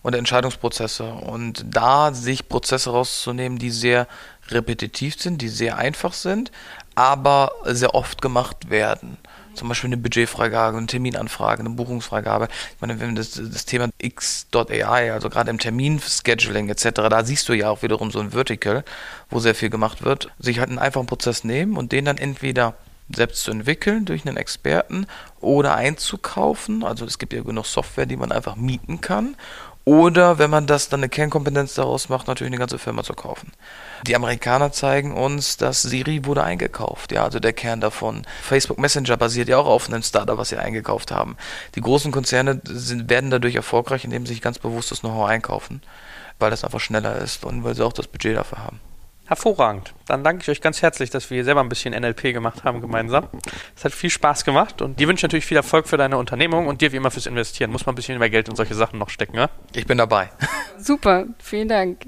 S2: und der Entscheidungsprozesse. Und da sich Prozesse rauszunehmen, die sehr repetitiv sind, die sehr einfach sind, aber sehr oft gemacht werden zum Beispiel eine Budgetfreigabe, eine Terminanfrage, eine Buchungsfreigabe. Ich meine, wenn das, das Thema X.ai, also gerade im Terminscheduling etc., da siehst du ja auch wiederum so ein Vertical, wo sehr viel gemacht wird, sich halt einen einfachen Prozess nehmen und den dann entweder selbst zu entwickeln durch einen Experten oder einzukaufen. Also es gibt ja genug Software, die man einfach mieten kann oder wenn man das dann eine Kernkompetenz daraus macht, natürlich eine ganze Firma zu kaufen. Die Amerikaner zeigen uns, dass Siri wurde eingekauft. Ja, also der Kern davon. Facebook Messenger basiert ja auch auf einem Startup, was sie eingekauft haben. Die großen Konzerne sind, werden dadurch erfolgreich, indem sie sich ganz bewusst das Know-how einkaufen, weil das einfach schneller ist und weil sie auch das Budget dafür haben.
S1: Hervorragend. Dann danke ich euch ganz herzlich, dass wir hier selber ein bisschen NLP gemacht haben gemeinsam. Es hat viel Spaß gemacht und dir wünsche ich natürlich viel Erfolg für deine Unternehmung und dir wie immer fürs Investieren. Muss man ein bisschen mehr Geld in solche Sachen noch stecken, ja?
S2: Ich bin dabei.
S3: Super, vielen Dank.